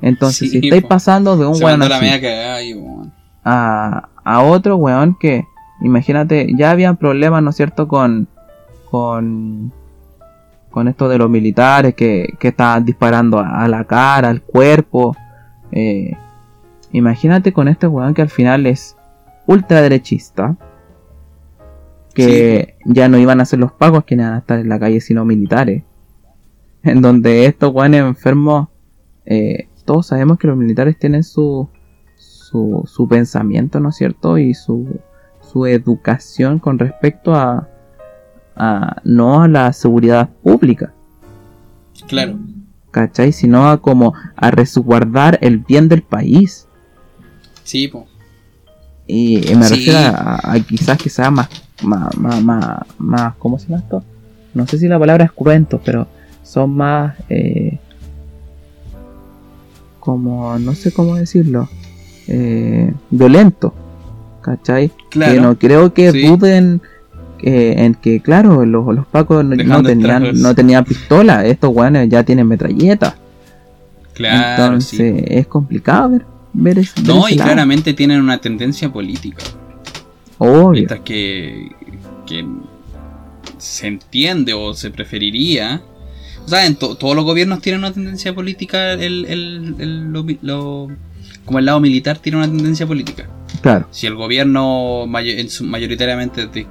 Entonces, Sí, si estáis po. pasando de un mandó la media cagada ahí, weón. A, a otro weón que, imagínate, ya habían problemas, ¿no es cierto?, con, con, con esto de los militares que, que estaban disparando a, a la cara, al cuerpo. eh, imagínate con este weón que al final es ultraderechista. Que ya no iban a ser los pagos quienes iban a estar en la calle, sino militares. En donde estos weones enfermos, eh, todos sabemos que los militares tienen su, su, su pensamiento, ¿no es cierto? Y su, su educación con respecto a, a no a la seguridad pública, Claro. ¿cachai? Sino a como a resguardar el bien del país. Sí, po. Y, y me Sí. refiero a, a quizás que sea más, más, más, más, más- ¿cómo se llama esto? No sé si la palabra es cruento, pero son más, eh, como, no sé cómo decirlo, eh, violentos, ¿cachai? Claro. Que no creo que Sí. duden eh, en que, claro, los, los pacos no, tenían, no tenían pistola, estos weones ya tienen metralletas. Claro, Entonces es complicado ver, ver, es- ver No, y lado. claramente tienen una tendencia política. Obvio. Mientras que, que se entiende o se preferiría. O sea, en to- todos los gobiernos tienen una tendencia política. El, el- el- lo, lo- como el lado militar tiene una tendencia política. Claro. Si el gobierno mayoritariamente de-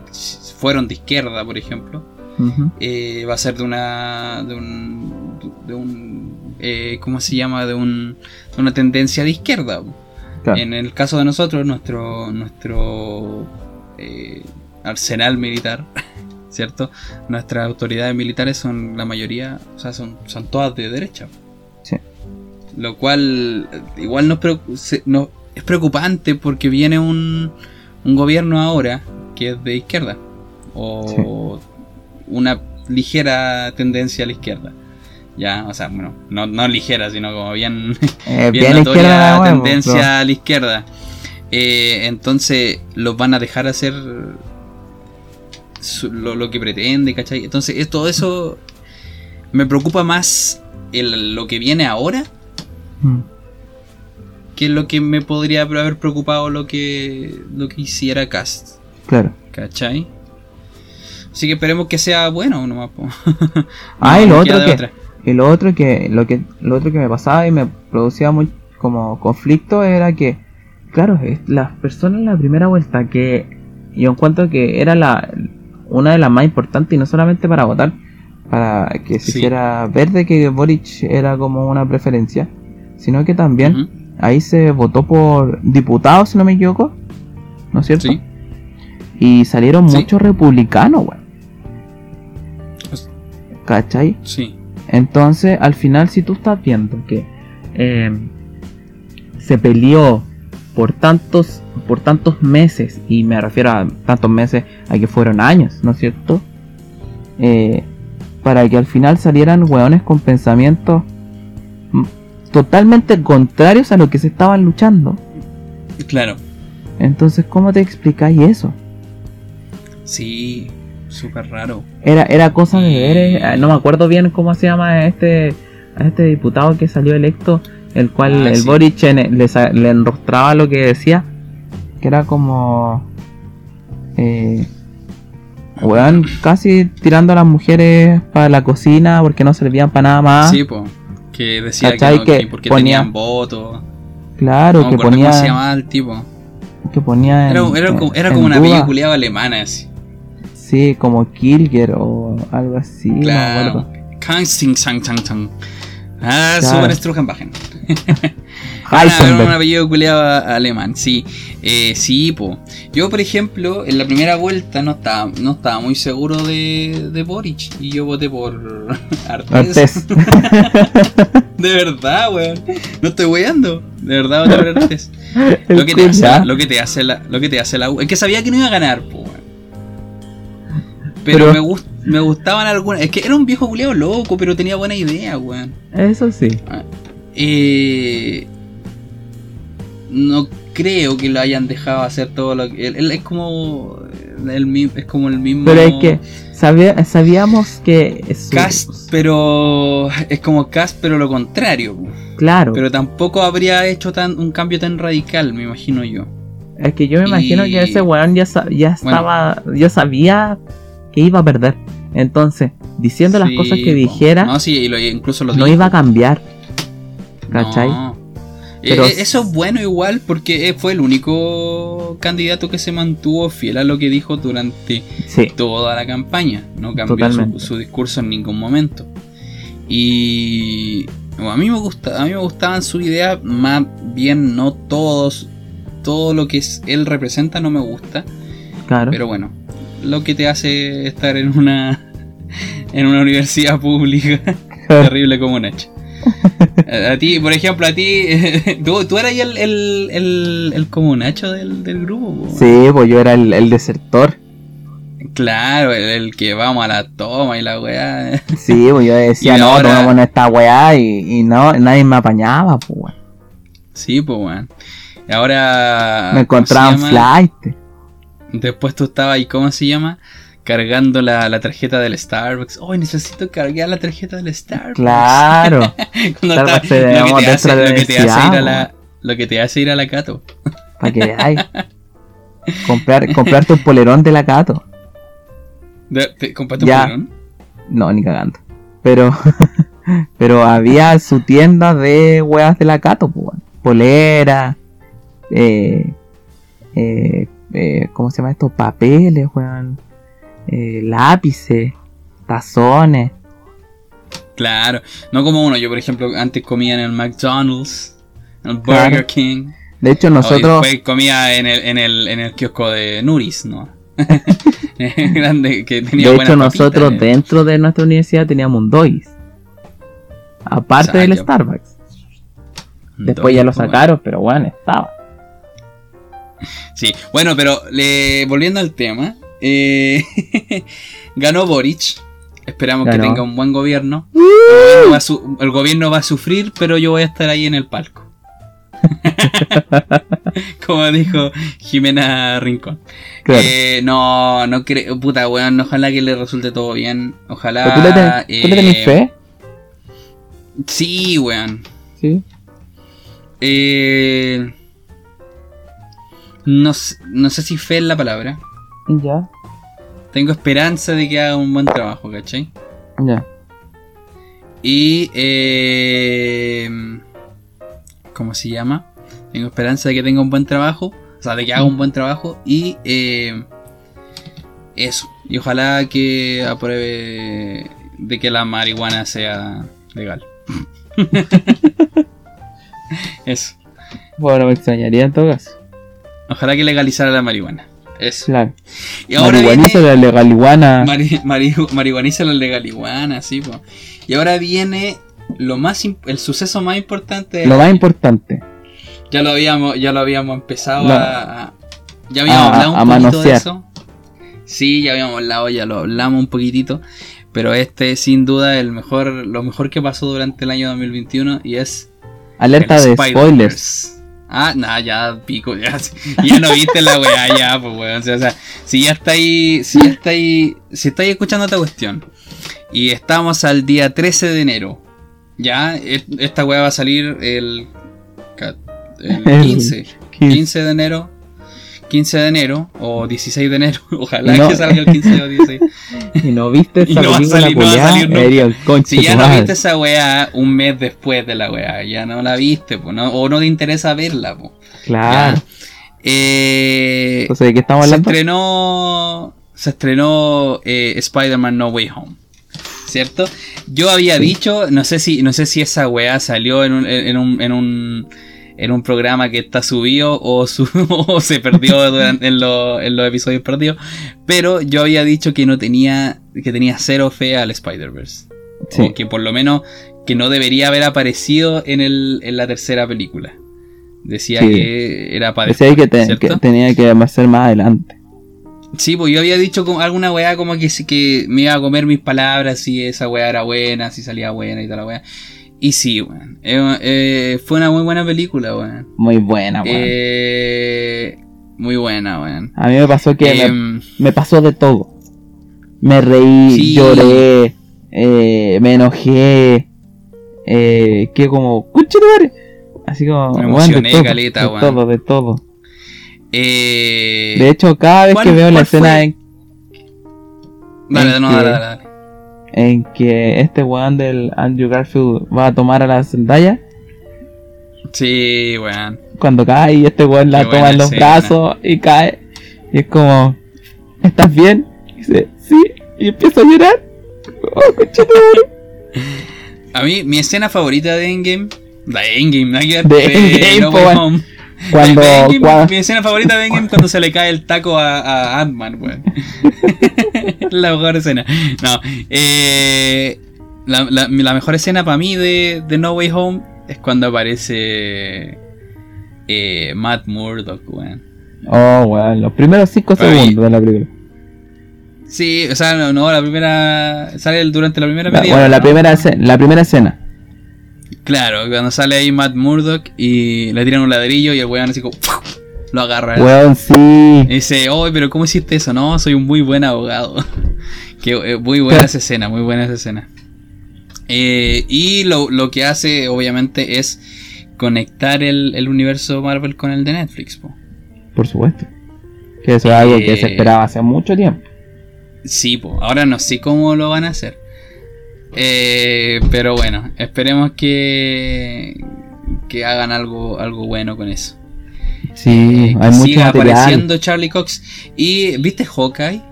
fueron de izquierda, por ejemplo, eh, va a ser de una. de un. de un eh, ¿Cómo se llama? De, un, de una tendencia de izquierda. Claro. En el caso de nosotros, nuestro, nuestro eh, arsenal militar, ¿cierto? Nuestras autoridades militares son la mayoría, o sea, son, son todas de derecha. Lo cual igual nos preocu- se- no- es preocupante porque viene un, un gobierno ahora que es de izquierda. O una ligera tendencia a la izquierda. Ya, o sea, bueno, no, no ligera, sino como bien, Eh, bien bien notoria la tendencia pero- a la izquierda. Eh, entonces los van a dejar hacer su- lo, lo que pretende, ¿cachai? Entonces es- todo eso me preocupa más el- lo que viene ahora Mm. que lo que me podría haber preocupado lo que, lo que hiciera Cast, Claro. ¿cachai? Así que esperemos que sea bueno nomás. po. Ah, y No lo otro que, otra. y lo otro que, lo que, lo otro que me pasaba y me producía muy como conflicto era que, claro, es- las personas en la primera vuelta que yo encuentro que era la una de las más importantes y no solamente para votar, para que se Sí. hiciera ver de que Boric era como una preferencia, sino que también ahí se votó por diputados, si no me equivoco, ¿no es cierto? Sí. Y salieron Sí. muchos republicanos, weón. ¿Cachai? Sí. Entonces, al final, si tú estás viendo que eh, se peleó por tantos, por tantos meses, y me refiero a tantos meses a que fueron años, ¿no es cierto? Eh, para que al final salieran hueones con pensamientos totalmente contrarios a lo que se estaban luchando. Claro. Entonces, ¿cómo te explicáis eso? Sí. Súper raro. Era, era cosa de ver, eh, no me acuerdo bien cómo se llama este, este diputado que salió electo, el cual Ah, el sí. Boric en- le, enrostraba lo que decía, que era como, eh, weón, casi tirando a las mujeres para la cocina porque no servían para nada más. Sí, po. Que decía que, ¿Cachai? no, Que que porque ponía- tenían votos. Claro, No que ponía, cómo se llamaba el tipo. que ponía Era, en- era como, era en como una duda. película alemana así. Sí, como Kilger o algo así, Claro. Kansing, sang, sang, sang. Ah, Claro. super. Era Heisenberg. un apellido culiado alemán, sí. Eh, sí, po. Yo, por ejemplo, en la primera vuelta no estaba, no estaba muy seguro de, de Boric. Y yo voté por Artés. Artés. De verdad, weón. No estoy weyando. De verdad voté por Artés. Lo que, te hace, lo que te hace la, lo que te hace la U. Es que sabía que no iba a ganar, po, weón. Pero, Pero- me, gust- me gustaban algunas. Es que era un viejo culiado loco, pero tenía buena idea, weón. Eso sí. Eh, no creo que lo hayan dejado hacer todo lo que. Él, él es como. El, es como el mismo. Pero es que sabía- sabíamos que su- Cast, pero. Es como Cast, pero lo contrario. claro, Pero tampoco habría hecho tan un cambio tan radical, me imagino yo. es que yo me imagino y- que ese weón ya, ya Bueno. estaba, ya sabía que iba a perder. Entonces, diciendo las cosas que dijera, No, sí, y lo- incluso lo no dijo. iba a cambiar. ¿Cachai? No. Pero- Eh, eso es bueno igual porque eh, fue el único candidato que se mantuvo fiel a lo que dijo durante Sí, toda la campaña. No cambió su, su discurso en ningún momento. Y bueno, a mí me gusta, a mí me gustaban sus ideas, más bien no todos, todo lo que él representa no me gusta, claro. pero bueno, lo que te hace estar en una en una universidad pública terrible como Nacho. A, a ti, por ejemplo, a ti, tú, tú eras el, el, el, el comunacho del, del grupo. po. Sí, pues yo era el, el desertor. Claro, el, el que vamos a la toma y la weá. Sí, pues yo decía, no, ahora- tomémonos esta weá y, y no, nadie me apañaba, pues weón. Sí, pues weón. Y ahora. Me encontraban flight. Después tú estabas ahí, ¿cómo se llama? Cargando la, la tarjeta del Starbucks. Oh, necesito cargar la tarjeta del Starbucks. Claro. Starbucks está- lo, que te hace, lo que te hace ir a la, lo que te hace ir a la Cato. Para que veáis. Comprar, comprarte un polerón de la Cato. ¿Compraste un Ya. polerón? No, ni cagando. Pero, pero había su tienda de weas de la Cato, pues, polera, eh, eh, eh, ¿cómo se llama esto? Papeles, weón, eh, lápices, tazones. Claro. No como uno. Yo, por ejemplo, antes comía en el McDonald's, en el Burger Claro. King. De hecho, nosotros, después comía en el, en el, en el kiosco de Nuris, ¿no? Grande, que tenía de hecho papitas, nosotros eh. dentro de nuestra universidad teníamos un Dois. Aparte del. Starbucks. Después ya lo sacaron, pero bueno, estaba. Sí, bueno, pero le, volviendo al tema, eh, ganó Boric. Esperamos que tenga un buen gobierno. El gobierno, va a su- el gobierno va a sufrir, pero yo voy a estar ahí en el palco. Como dijo Jimena Rincón. Claro. Eh, no, no creo, puta weón, ojalá que le resulte todo bien. Ojalá. ¿Pero ¿Tú le, ten- tú le tenés eh, fe? Sí, weón. Sí. Eh, no, no sé si fe es la palabra. Ya. Tengo esperanza de que haga un buen trabajo, ¿cachai? Ya. Y... Eh, ¿Cómo se llama? Tengo esperanza de que tenga un buen trabajo. O sea, de que haga un buen trabajo. Y... eh, eso. Y ojalá que apruebe de que la marihuana sea legal. eso. Bueno, me extrañaría en todo caso. Ojalá que legalizara la marihuana. Eso. Claro. Y ahora Marihuaniza viene... la legaliguana. Mari- mari- marihuaniza la legaliguana, sí, po. Y ahora viene lo más el suceso más importante. Lo más año. importante. Ya lo habíamos, ya lo habíamos empezado No. a, a- Ya habíamos A- hablado un poquito de manosear. eso. Sí, ya habíamos hablado, ya lo hablamos un poquitito. Pero este es sin duda el mejor, lo mejor que pasó durante el año 2021 y es Alerta de spoilers. Ah, nah, ya pico, ya, ya no viste la weá, ya, pues weón. O sea, o sea, si ya está ahí, si ya está ahí, si estáis escuchando esta cuestión y estamos al día 13 de enero, ya, esta weá va a salir el El 15, 15 de enero, 15 de enero o 16 de enero, ojalá no- que salga el 15 o 16. Y no viste Y esa no va a película salir- no va a salir el Si ya no viste esa weá un mes después de la weá, ya no la viste, pues, ¿no? o no te interesa verla, pues. Claro. Eh, Entonces, ¿de qué estamos se hablando? estrenó. Se estrenó eh, Spider-Man No Way Home. ¿Cierto? Yo había dicho, no sé si, no sé si esa weá salió en un, en un, en un, en un programa que está subido o, su- o se perdió durante, en, los- en los episodios perdidos. Pero yo había dicho que no tenía. que tenía cero fe al Spider-Verse. Sí. O que por lo menos que no debería haber aparecido en, el, en la tercera película. Decía Sí. que era para Decía que, te- ¿cierto? que tenía que ser más adelante. Sí, pues yo había dicho como alguna weá como que, que me iba a comer mis palabras si esa weá era buena, si salía buena y tal la weá. Y sí, weón. Eh, eh, fue una muy buena película, weón. Muy buena, weón. Eh, muy buena, weón. A mí me pasó que me, Em, me pasó de todo. Me reí, Sí. lloré, eh, me enojé, eh, que como, "Conche tu madre". Así como, Me weón, emocioné, de todo, caleta, de weón. todo, de todo. eh, De hecho, cada vez ¿cuál- que veo la escena en, dale, en no, que- dale, dale, dale. En que este weón del Andrew Garfield va a tomar a la Zendaya, Sí, weón. cuando cae y este weón la Qué toma en los escena. brazos y cae, y es como, ¿estás bien? Y dice, sí, y empieza a llorar. Oh. A mí, mi escena favorita de Endgame. De Endgame, que ver, De Endgame, No po, Way weón. Home. Cuando, Endgame, Mi escena favorita de Endgame cuando se le cae el taco a, a Ant-Man, weón. la mejor escena. No, eh, la, la- la mejor escena para mí de, de No Way Home es cuando aparece eh, Matt Murdock, weón. Oh, weón, los primeros 5 Para mí- segundos de la película. Sí, o sea, no, no, la primera. Sale el- durante la primera La- media bueno, la ¿no? primera, escena, la primera escena. Claro, cuando sale ahí Matt Murdock y le tiran un ladrillo y el weón así como. Lo agarra. Weón, sí. Y dice, oh, pero ¿cómo hiciste eso? No, soy un muy buen abogado. que, eh, muy buena esa escena, muy buena esa escena. Eh, y lo, lo que hace, obviamente, es conectar el, el universo Marvel con el de Netflix. po. Por supuesto. Que eso es algo que se Eh, esperaba hace mucho tiempo. Sí, po. ahora no sé cómo lo van a hacer. Eh, pero bueno, esperemos que, que hagan algo, algo bueno con eso. Sí, Eh, hay mucho siga material. apareciendo Charlie Cox. ¿Y viste Hawkeye?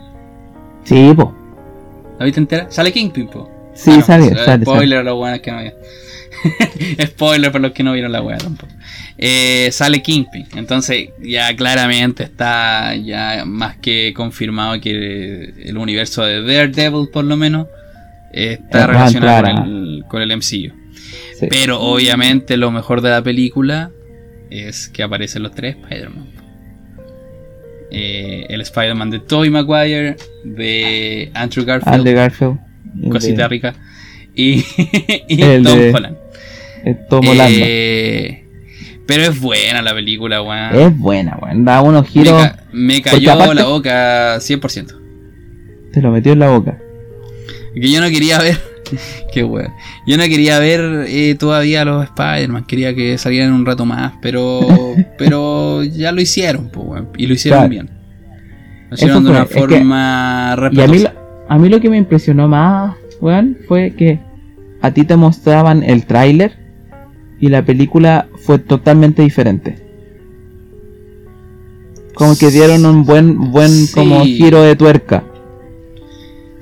Sí, po. ¿La viste entera? Sale Kingpin, po. Sí, Ah, no, sale, pues, sale, Spoiler a los buenos que no vieron. Spoiler para los que no vieron la wea tampoco. Eh, sale Kingpin. Entonces, ya claramente está ya más que confirmado que el universo de Daredevil, por lo menos, está relacionado con el, con el MCU. Sí. Pero obviamente lo mejor de la película es que aparecen los tres Spider-Man. Eh, el Spider-Man de Tobey Maguire, de Andrew Garfield, Andrew Garfield. el cosita de- rica, y, y El Tom de- Holland. el Tom Holland. Eh, pero es buena la película, weón. Es buena, weón. Da unos Me, giros. ca- me porque cayó aparte- la boca 100%. Te lo metió en la boca. Que yo no quería ver. Qué weón. Yo no quería ver eh, todavía a los Spider-Man. Quería que salieran un rato más. Pero. pero ya lo hicieron, pues, weón. Y lo hicieron Claro. bien. Lo hicieron de una fue, es que- forma Y a mí, lo- a mí lo que me impresionó más, weón, fue que a ti te mostraban el tráiler y la película fue totalmente diferente. Como que dieron un buen, buen Sí. como giro de tuerca.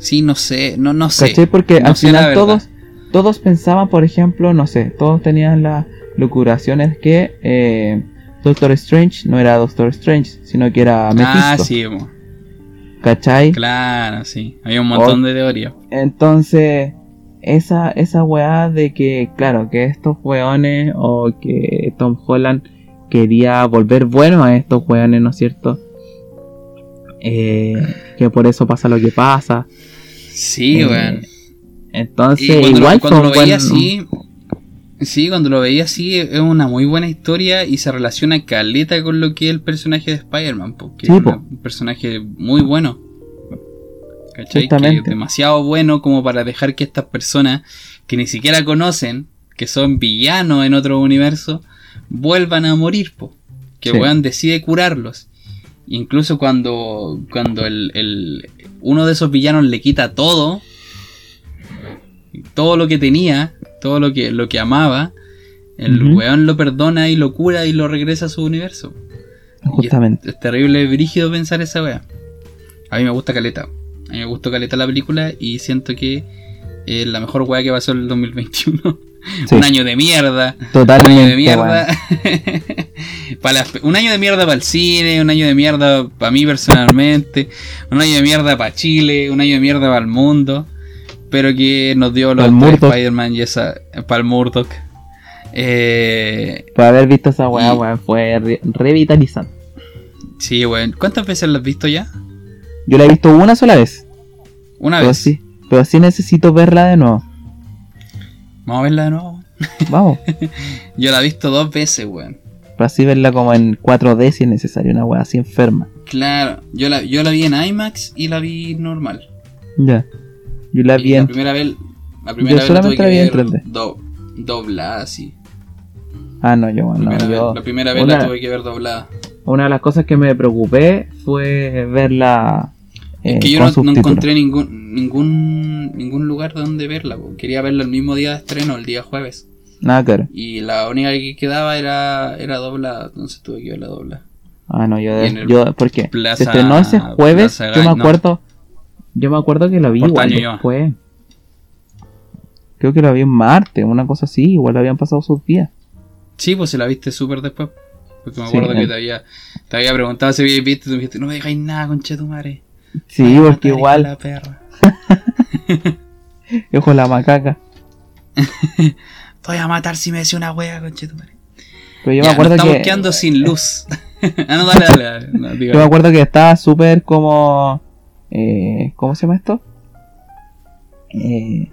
Sí, no sé. No, no sé. ¿Cachai? Porque No al final todos, todos pensaban, por ejemplo, no sé, todos tenían las locuraciones que eh, Doctor Strange no era Doctor Strange, sino que era Mephisto. Ah, sí. ¿Cachai? claro, sí. Hay un montón de teorías. Entonces, esa, esa weá de que, claro, que estos weones o que Tom Holland quería volver bueno a estos weones, ¿no es cierto? Eh, que por eso pasa lo que pasa. Sí, Eh, weón. Entonces, cuando, igual lo, cuando lo veía buen- así, sí, cuando lo veía así, es una muy buena historia y se relaciona caleta con lo que es el personaje de Spider-Man, porque Sí, es po. un personaje muy bueno. ¿Cachai? Que es demasiado bueno como para dejar que estas personas que ni siquiera conocen, que son villanos en otro universo, vuelvan a morir, po. Que Sí. weón decide curarlos. Incluso cuando, cuando el, el- uno de esos villanos le quita todo, todo lo que tenía, todo lo que, lo que amaba, el weón lo perdona y lo cura y lo regresa a su universo. Y es- Justamente. Es, terrible, brígido pensar esa wea. A mí me gusta Caleta. A mí me gustó Caleta la película y siento que es la mejor wea que pasó en el 2021. Sí, Un año de mierda. Un totalmente. año de mierda. Pa' las pe- un año de mierda para el cine, un año de mierda para mí personalmente, un año de mierda para Chile, un año de mierda para el mundo, pero que nos dio los. Spider-Man y esa. para el Murdoch. Eh, Por haber visto esa weá, weón, fue re- revitalizante. sí, weón. ¿Cuántas veces la has visto ya? Yo la he visto una sola vez. Una Pero vez. sí, pero sí necesito verla de nuevo. Vamos a verla de nuevo. Vamos. Yo la he visto dos veces, weón. para así verla como en 4D si es necesario, una weá así enferma. Claro, yo la, yo la vi en IMAX y la vi normal. Ya. Yo la Y vi la en. primera vez, la primera Yo vez la solamente la vi en ver 3D. do- doblada, sí. Ah, no, yo, La no, primera, yo. vez, la primera vez una- la tuve que ver doblada. Una de las cosas que me preocupé fue verla. Es eh, que yo con no, no encontré ningún ningún ningún lugar donde verla. po. Quería verla el mismo día de estreno, el día jueves. Nada claro. Y la única que quedaba era, era doblada, entonces tuve que verla doblada. Ah, no, yo. Yo ¿Por qué? Plaza- Se estrenó ese jueves. Plaza yo me no. acuerdo. Yo me acuerdo que la vi igual Portaño yo. después. Creo que la vi en martes, una cosa así. Igual habían pasado sus días. Sí, pues se la viste súper después. Porque me Sí, acuerdo que eh. te había, te había preguntado si habías visto y tú me dijiste, no me dejáis nada, concha tu madre. Sí, porque igual. La perra. Ojo la macaca. Voy a matar si me decía una wea, concha tu madre. Pero yo Ya, me acuerdo nos estamos que. quedando sin luz. ah, no, dale, dale. dale. No, diga. Yo me acuerdo que estaba súper como. Eh, ¿Cómo se llama esto? Eh,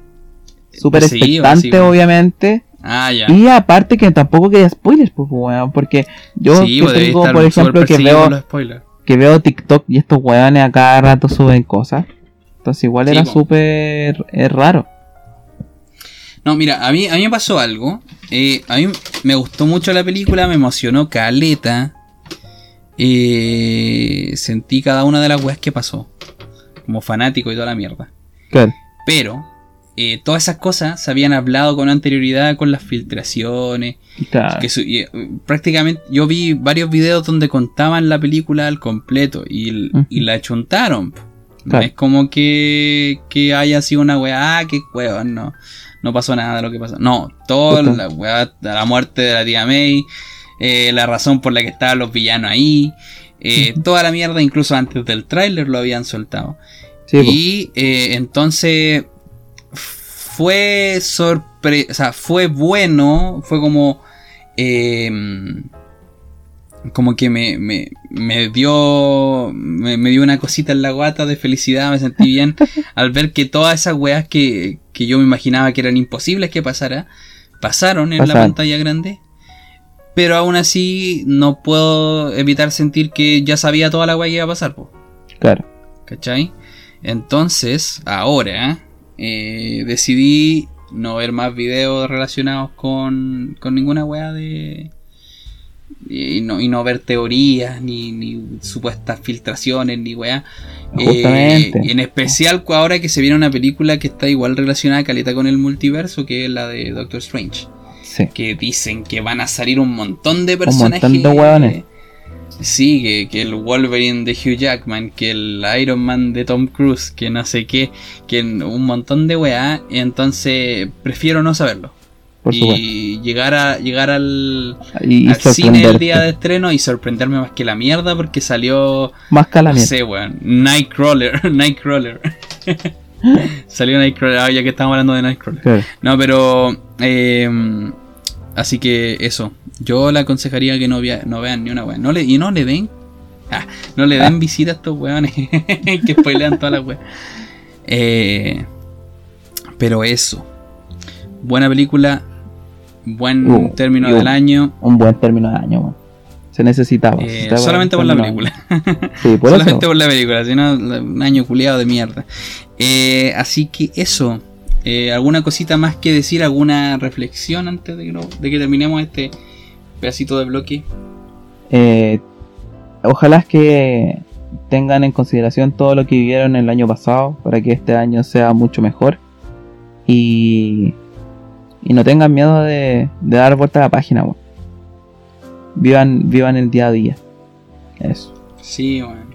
súper Sí, expectante, sí. obviamente. Ah, ya. Y aparte que tampoco quería spoilers, pues. Porque yo sí, que pues debí tengo, estar por ejemplo, que veo. Que veo TikTok y estos weones a cada rato suben cosas. Entonces igual Sí, era súper raro. No, mira, a mí, a mí me pasó algo. Eh, a mí me gustó mucho la película, me emocionó caleta. Eh, sentí cada una de las weas que pasó. Como fanático y toda la mierda. Claro. Pero, eh, todas esas cosas se habían hablado con anterioridad con las filtraciones. Claro. Que su- y, eh, prácticamente yo vi varios videos donde contaban la película al completo y, y la chuntaron. No es como que, que haya sido una weá, ah, qué weón, no. No pasó nada de lo que pasó. No, toda Justo. la weá, la muerte de la tía May, eh, la razón por la que estaban los villanos ahí, eh, toda la mierda, incluso antes del tráiler lo habían soltado. Sí. Y entonces fue sorpre o sea, fue bueno, fue como eh, como que me, me, me dio me, me dio una cosita en la guata de felicidad, me sentí bien al ver que todas esas weas que, que yo me imaginaba que eran imposibles que pasara, pasaron en la pantalla grande. Pero aún así no puedo evitar sentir que ya sabía toda la wea que iba a pasar. po. Claro. ¿Cachai? Entonces, ahora eh, decidí no ver más videos relacionados con, con ninguna wea de. Y no, y no ver teorías, ni, ni supuestas filtraciones, ni. Justamente. Eh, en especial ahora que se viene una película que está igual relacionada caleta con el multiverso, que es la de Doctor Strange. Sí. Que dicen que van a salir un montón de montón personajes. de hueones. Sí, que, que el Wolverine de Hugh Jackman, que el Iron Man de Tom Cruise, que no sé qué, que un montón de weá. Entonces prefiero no saberlo. Por supuesto. y llegar a llegar al, Y, al cine el día de estreno y sorprenderme más que la mierda porque salió, Más que la no mierda. sé, weón, Nightcrawler, Nightcrawler. salió Nightcrawler, ah, ya que estamos hablando de Nightcrawler. Claro. No, pero. eh, así que eso. Yo le aconsejaría que no, vea- no vean ni una weá. No le, y no le den. ah, no le den visita a estos weones que spoilean todas las weas. Eh, pero eso. Buena película. Buen Uh, término del año. Un buen término de año, weón. Se necesitaba. eh, solamente por la película. año. Sí, por Solamente eso. por la película, si no, un año culiado de mierda. Eh, así que eso. Eh, ¿Alguna cosita más que decir? ¿Alguna reflexión antes de que, lo- de que terminemos este pedacito de bloque? Eh, ojalá que tengan en consideración todo lo que vivieron el año pasado para que este año sea mucho mejor y, y no tengan miedo de, de dar vuelta a la página. weón. Vivan, vivan el día a día. Eso. Sí, bueno.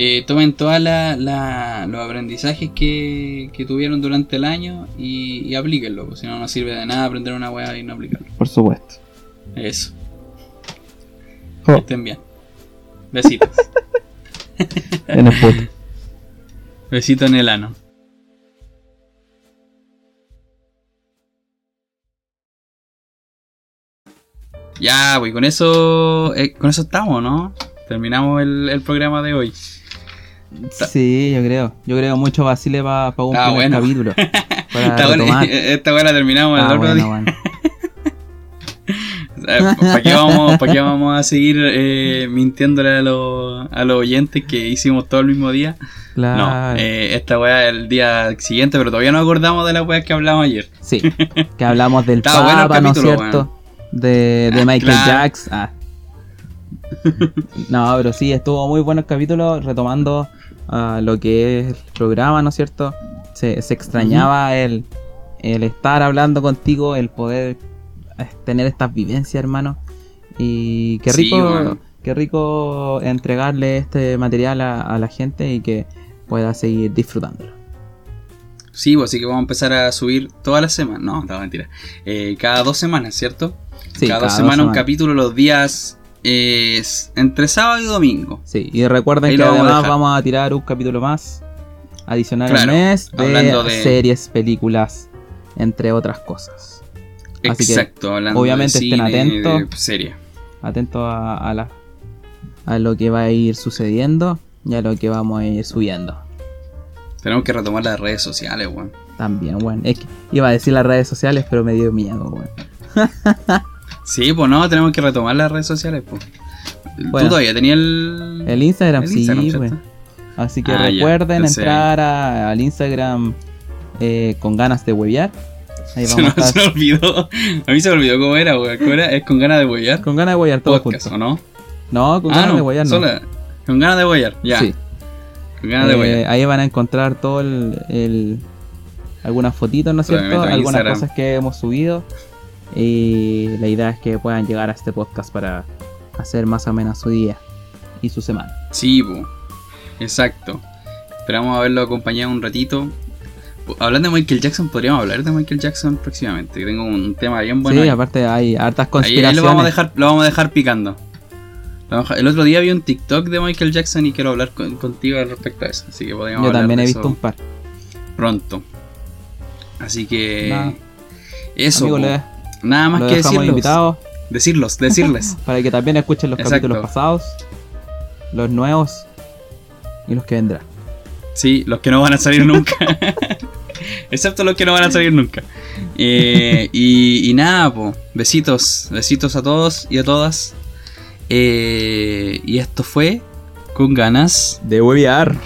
Eh, tomen todos los aprendizajes que, que tuvieron durante el año y, y aplíquenlo, pues, si no, no sirve de nada aprender una weá y no aplicarlo. Por supuesto. Eso. Oh. Que estén bien. Besitos. En el puto. Besito en el ano. Ya, pues con eso, eh, con eso estamos, ¿no? Terminamos el, el programa de hoy. Sí, yo creo. Yo creo mucho Basile para un Ah, primer bueno. capítulo. Para Esta buena, retomar. esta buena terminamos el Ah, otro bueno, día. bueno. ¿Para qué, vamos, qué vamos a seguir eh, mintiéndole a los, a los oyentes que hicimos todo el mismo día? No, Claro. eh, esta weá es el día siguiente, pero todavía no acordamos de la weá que hablamos ayer. Sí, que hablamos del Estaba bueno el Papa, ¿no es cierto? De, de Ah, Michael claro. Jackson. Ah. No, pero sí, estuvo muy bueno el capítulo, retomando ah, lo que es el programa, ¿no es cierto? Se, se extrañaba el, el estar hablando contigo, el poder eh, tener estas vivencias, hermano. Y qué Sí, rico, bueno. qué rico entregarle este material a, a la gente y que pueda seguir disfrutándolo. Sí, pues así que vamos a empezar a subir todas las semanas. No, no, mentira. Eh, cada dos semanas, ¿cierto? Sí, cada, dos semanas un capítulo los días eh, entre sábado y domingo. Sí, y recuerden Ahí que vamos además vamos a tirar un capítulo más adicional Claro, al mes de, hablando de- series, películas, entre otras cosas. Así que, Exacto, hablando obviamente de estén cine, atentos. serie. Atentos a, a la, a lo que va a ir sucediendo y a lo que vamos a ir subiendo. Tenemos que retomar las redes sociales, weón. También. Es que iba a decir las redes sociales, pero me dio miedo, weón. Sí, pues no, tenemos que retomar las redes sociales, pues. Tú todavía tenías el. El Instagram, El sí, Instagram. Así que Ah, ya. recuerden Entonces- entrar a- al Instagram eh, con ganas de huevear. Ahí Se, vamos a se me olvidó. A mí se me olvidó cómo era, weón. ¿Cómo era? Es con ganas de huellar. con ganas de huevear todos Podcast, juntos. ¿o no? No, con ah, ganas no. de huevear no. solo- Con ganas de huellar, ya. Sí. Con ganas de Eh, huellar. ahí van a encontrar todo el, el- algunas fotitos, ¿no es cierto? Algunas cosas que hemos subido. Y la idea es que puedan llegar a este podcast para hacer más amena su día y su semana. Sí, po. Exacto. Esperamos haberlo acompañado un ratito. Hablando de Michael Jackson, podríamos hablar de Michael Jackson próximamente. Tengo un tema bien bueno. sí, ahí. aparte hay hartas Ahí, ahí conspiraciones. lo vamos a dejar, lo vamos a dejar picando. El otro día vi un TikTok de Michael Jackson y quiero hablar con- contigo al respecto a eso. Así que podríamos Yo hablar también he visto un par. pronto. Así que Nada. eso. Le- Nada más que decirlos. invitados Decirlos, decirles. para que también escuchen los Exacto. capítulos pasados, los nuevos y los que vendrán. Sí, los que no van a salir nunca. Excepto los que no van a salir nunca. Eh, y, nada, po. besitos. Besitos a todos y a todas. Eh, y esto fue con ganas De huevear.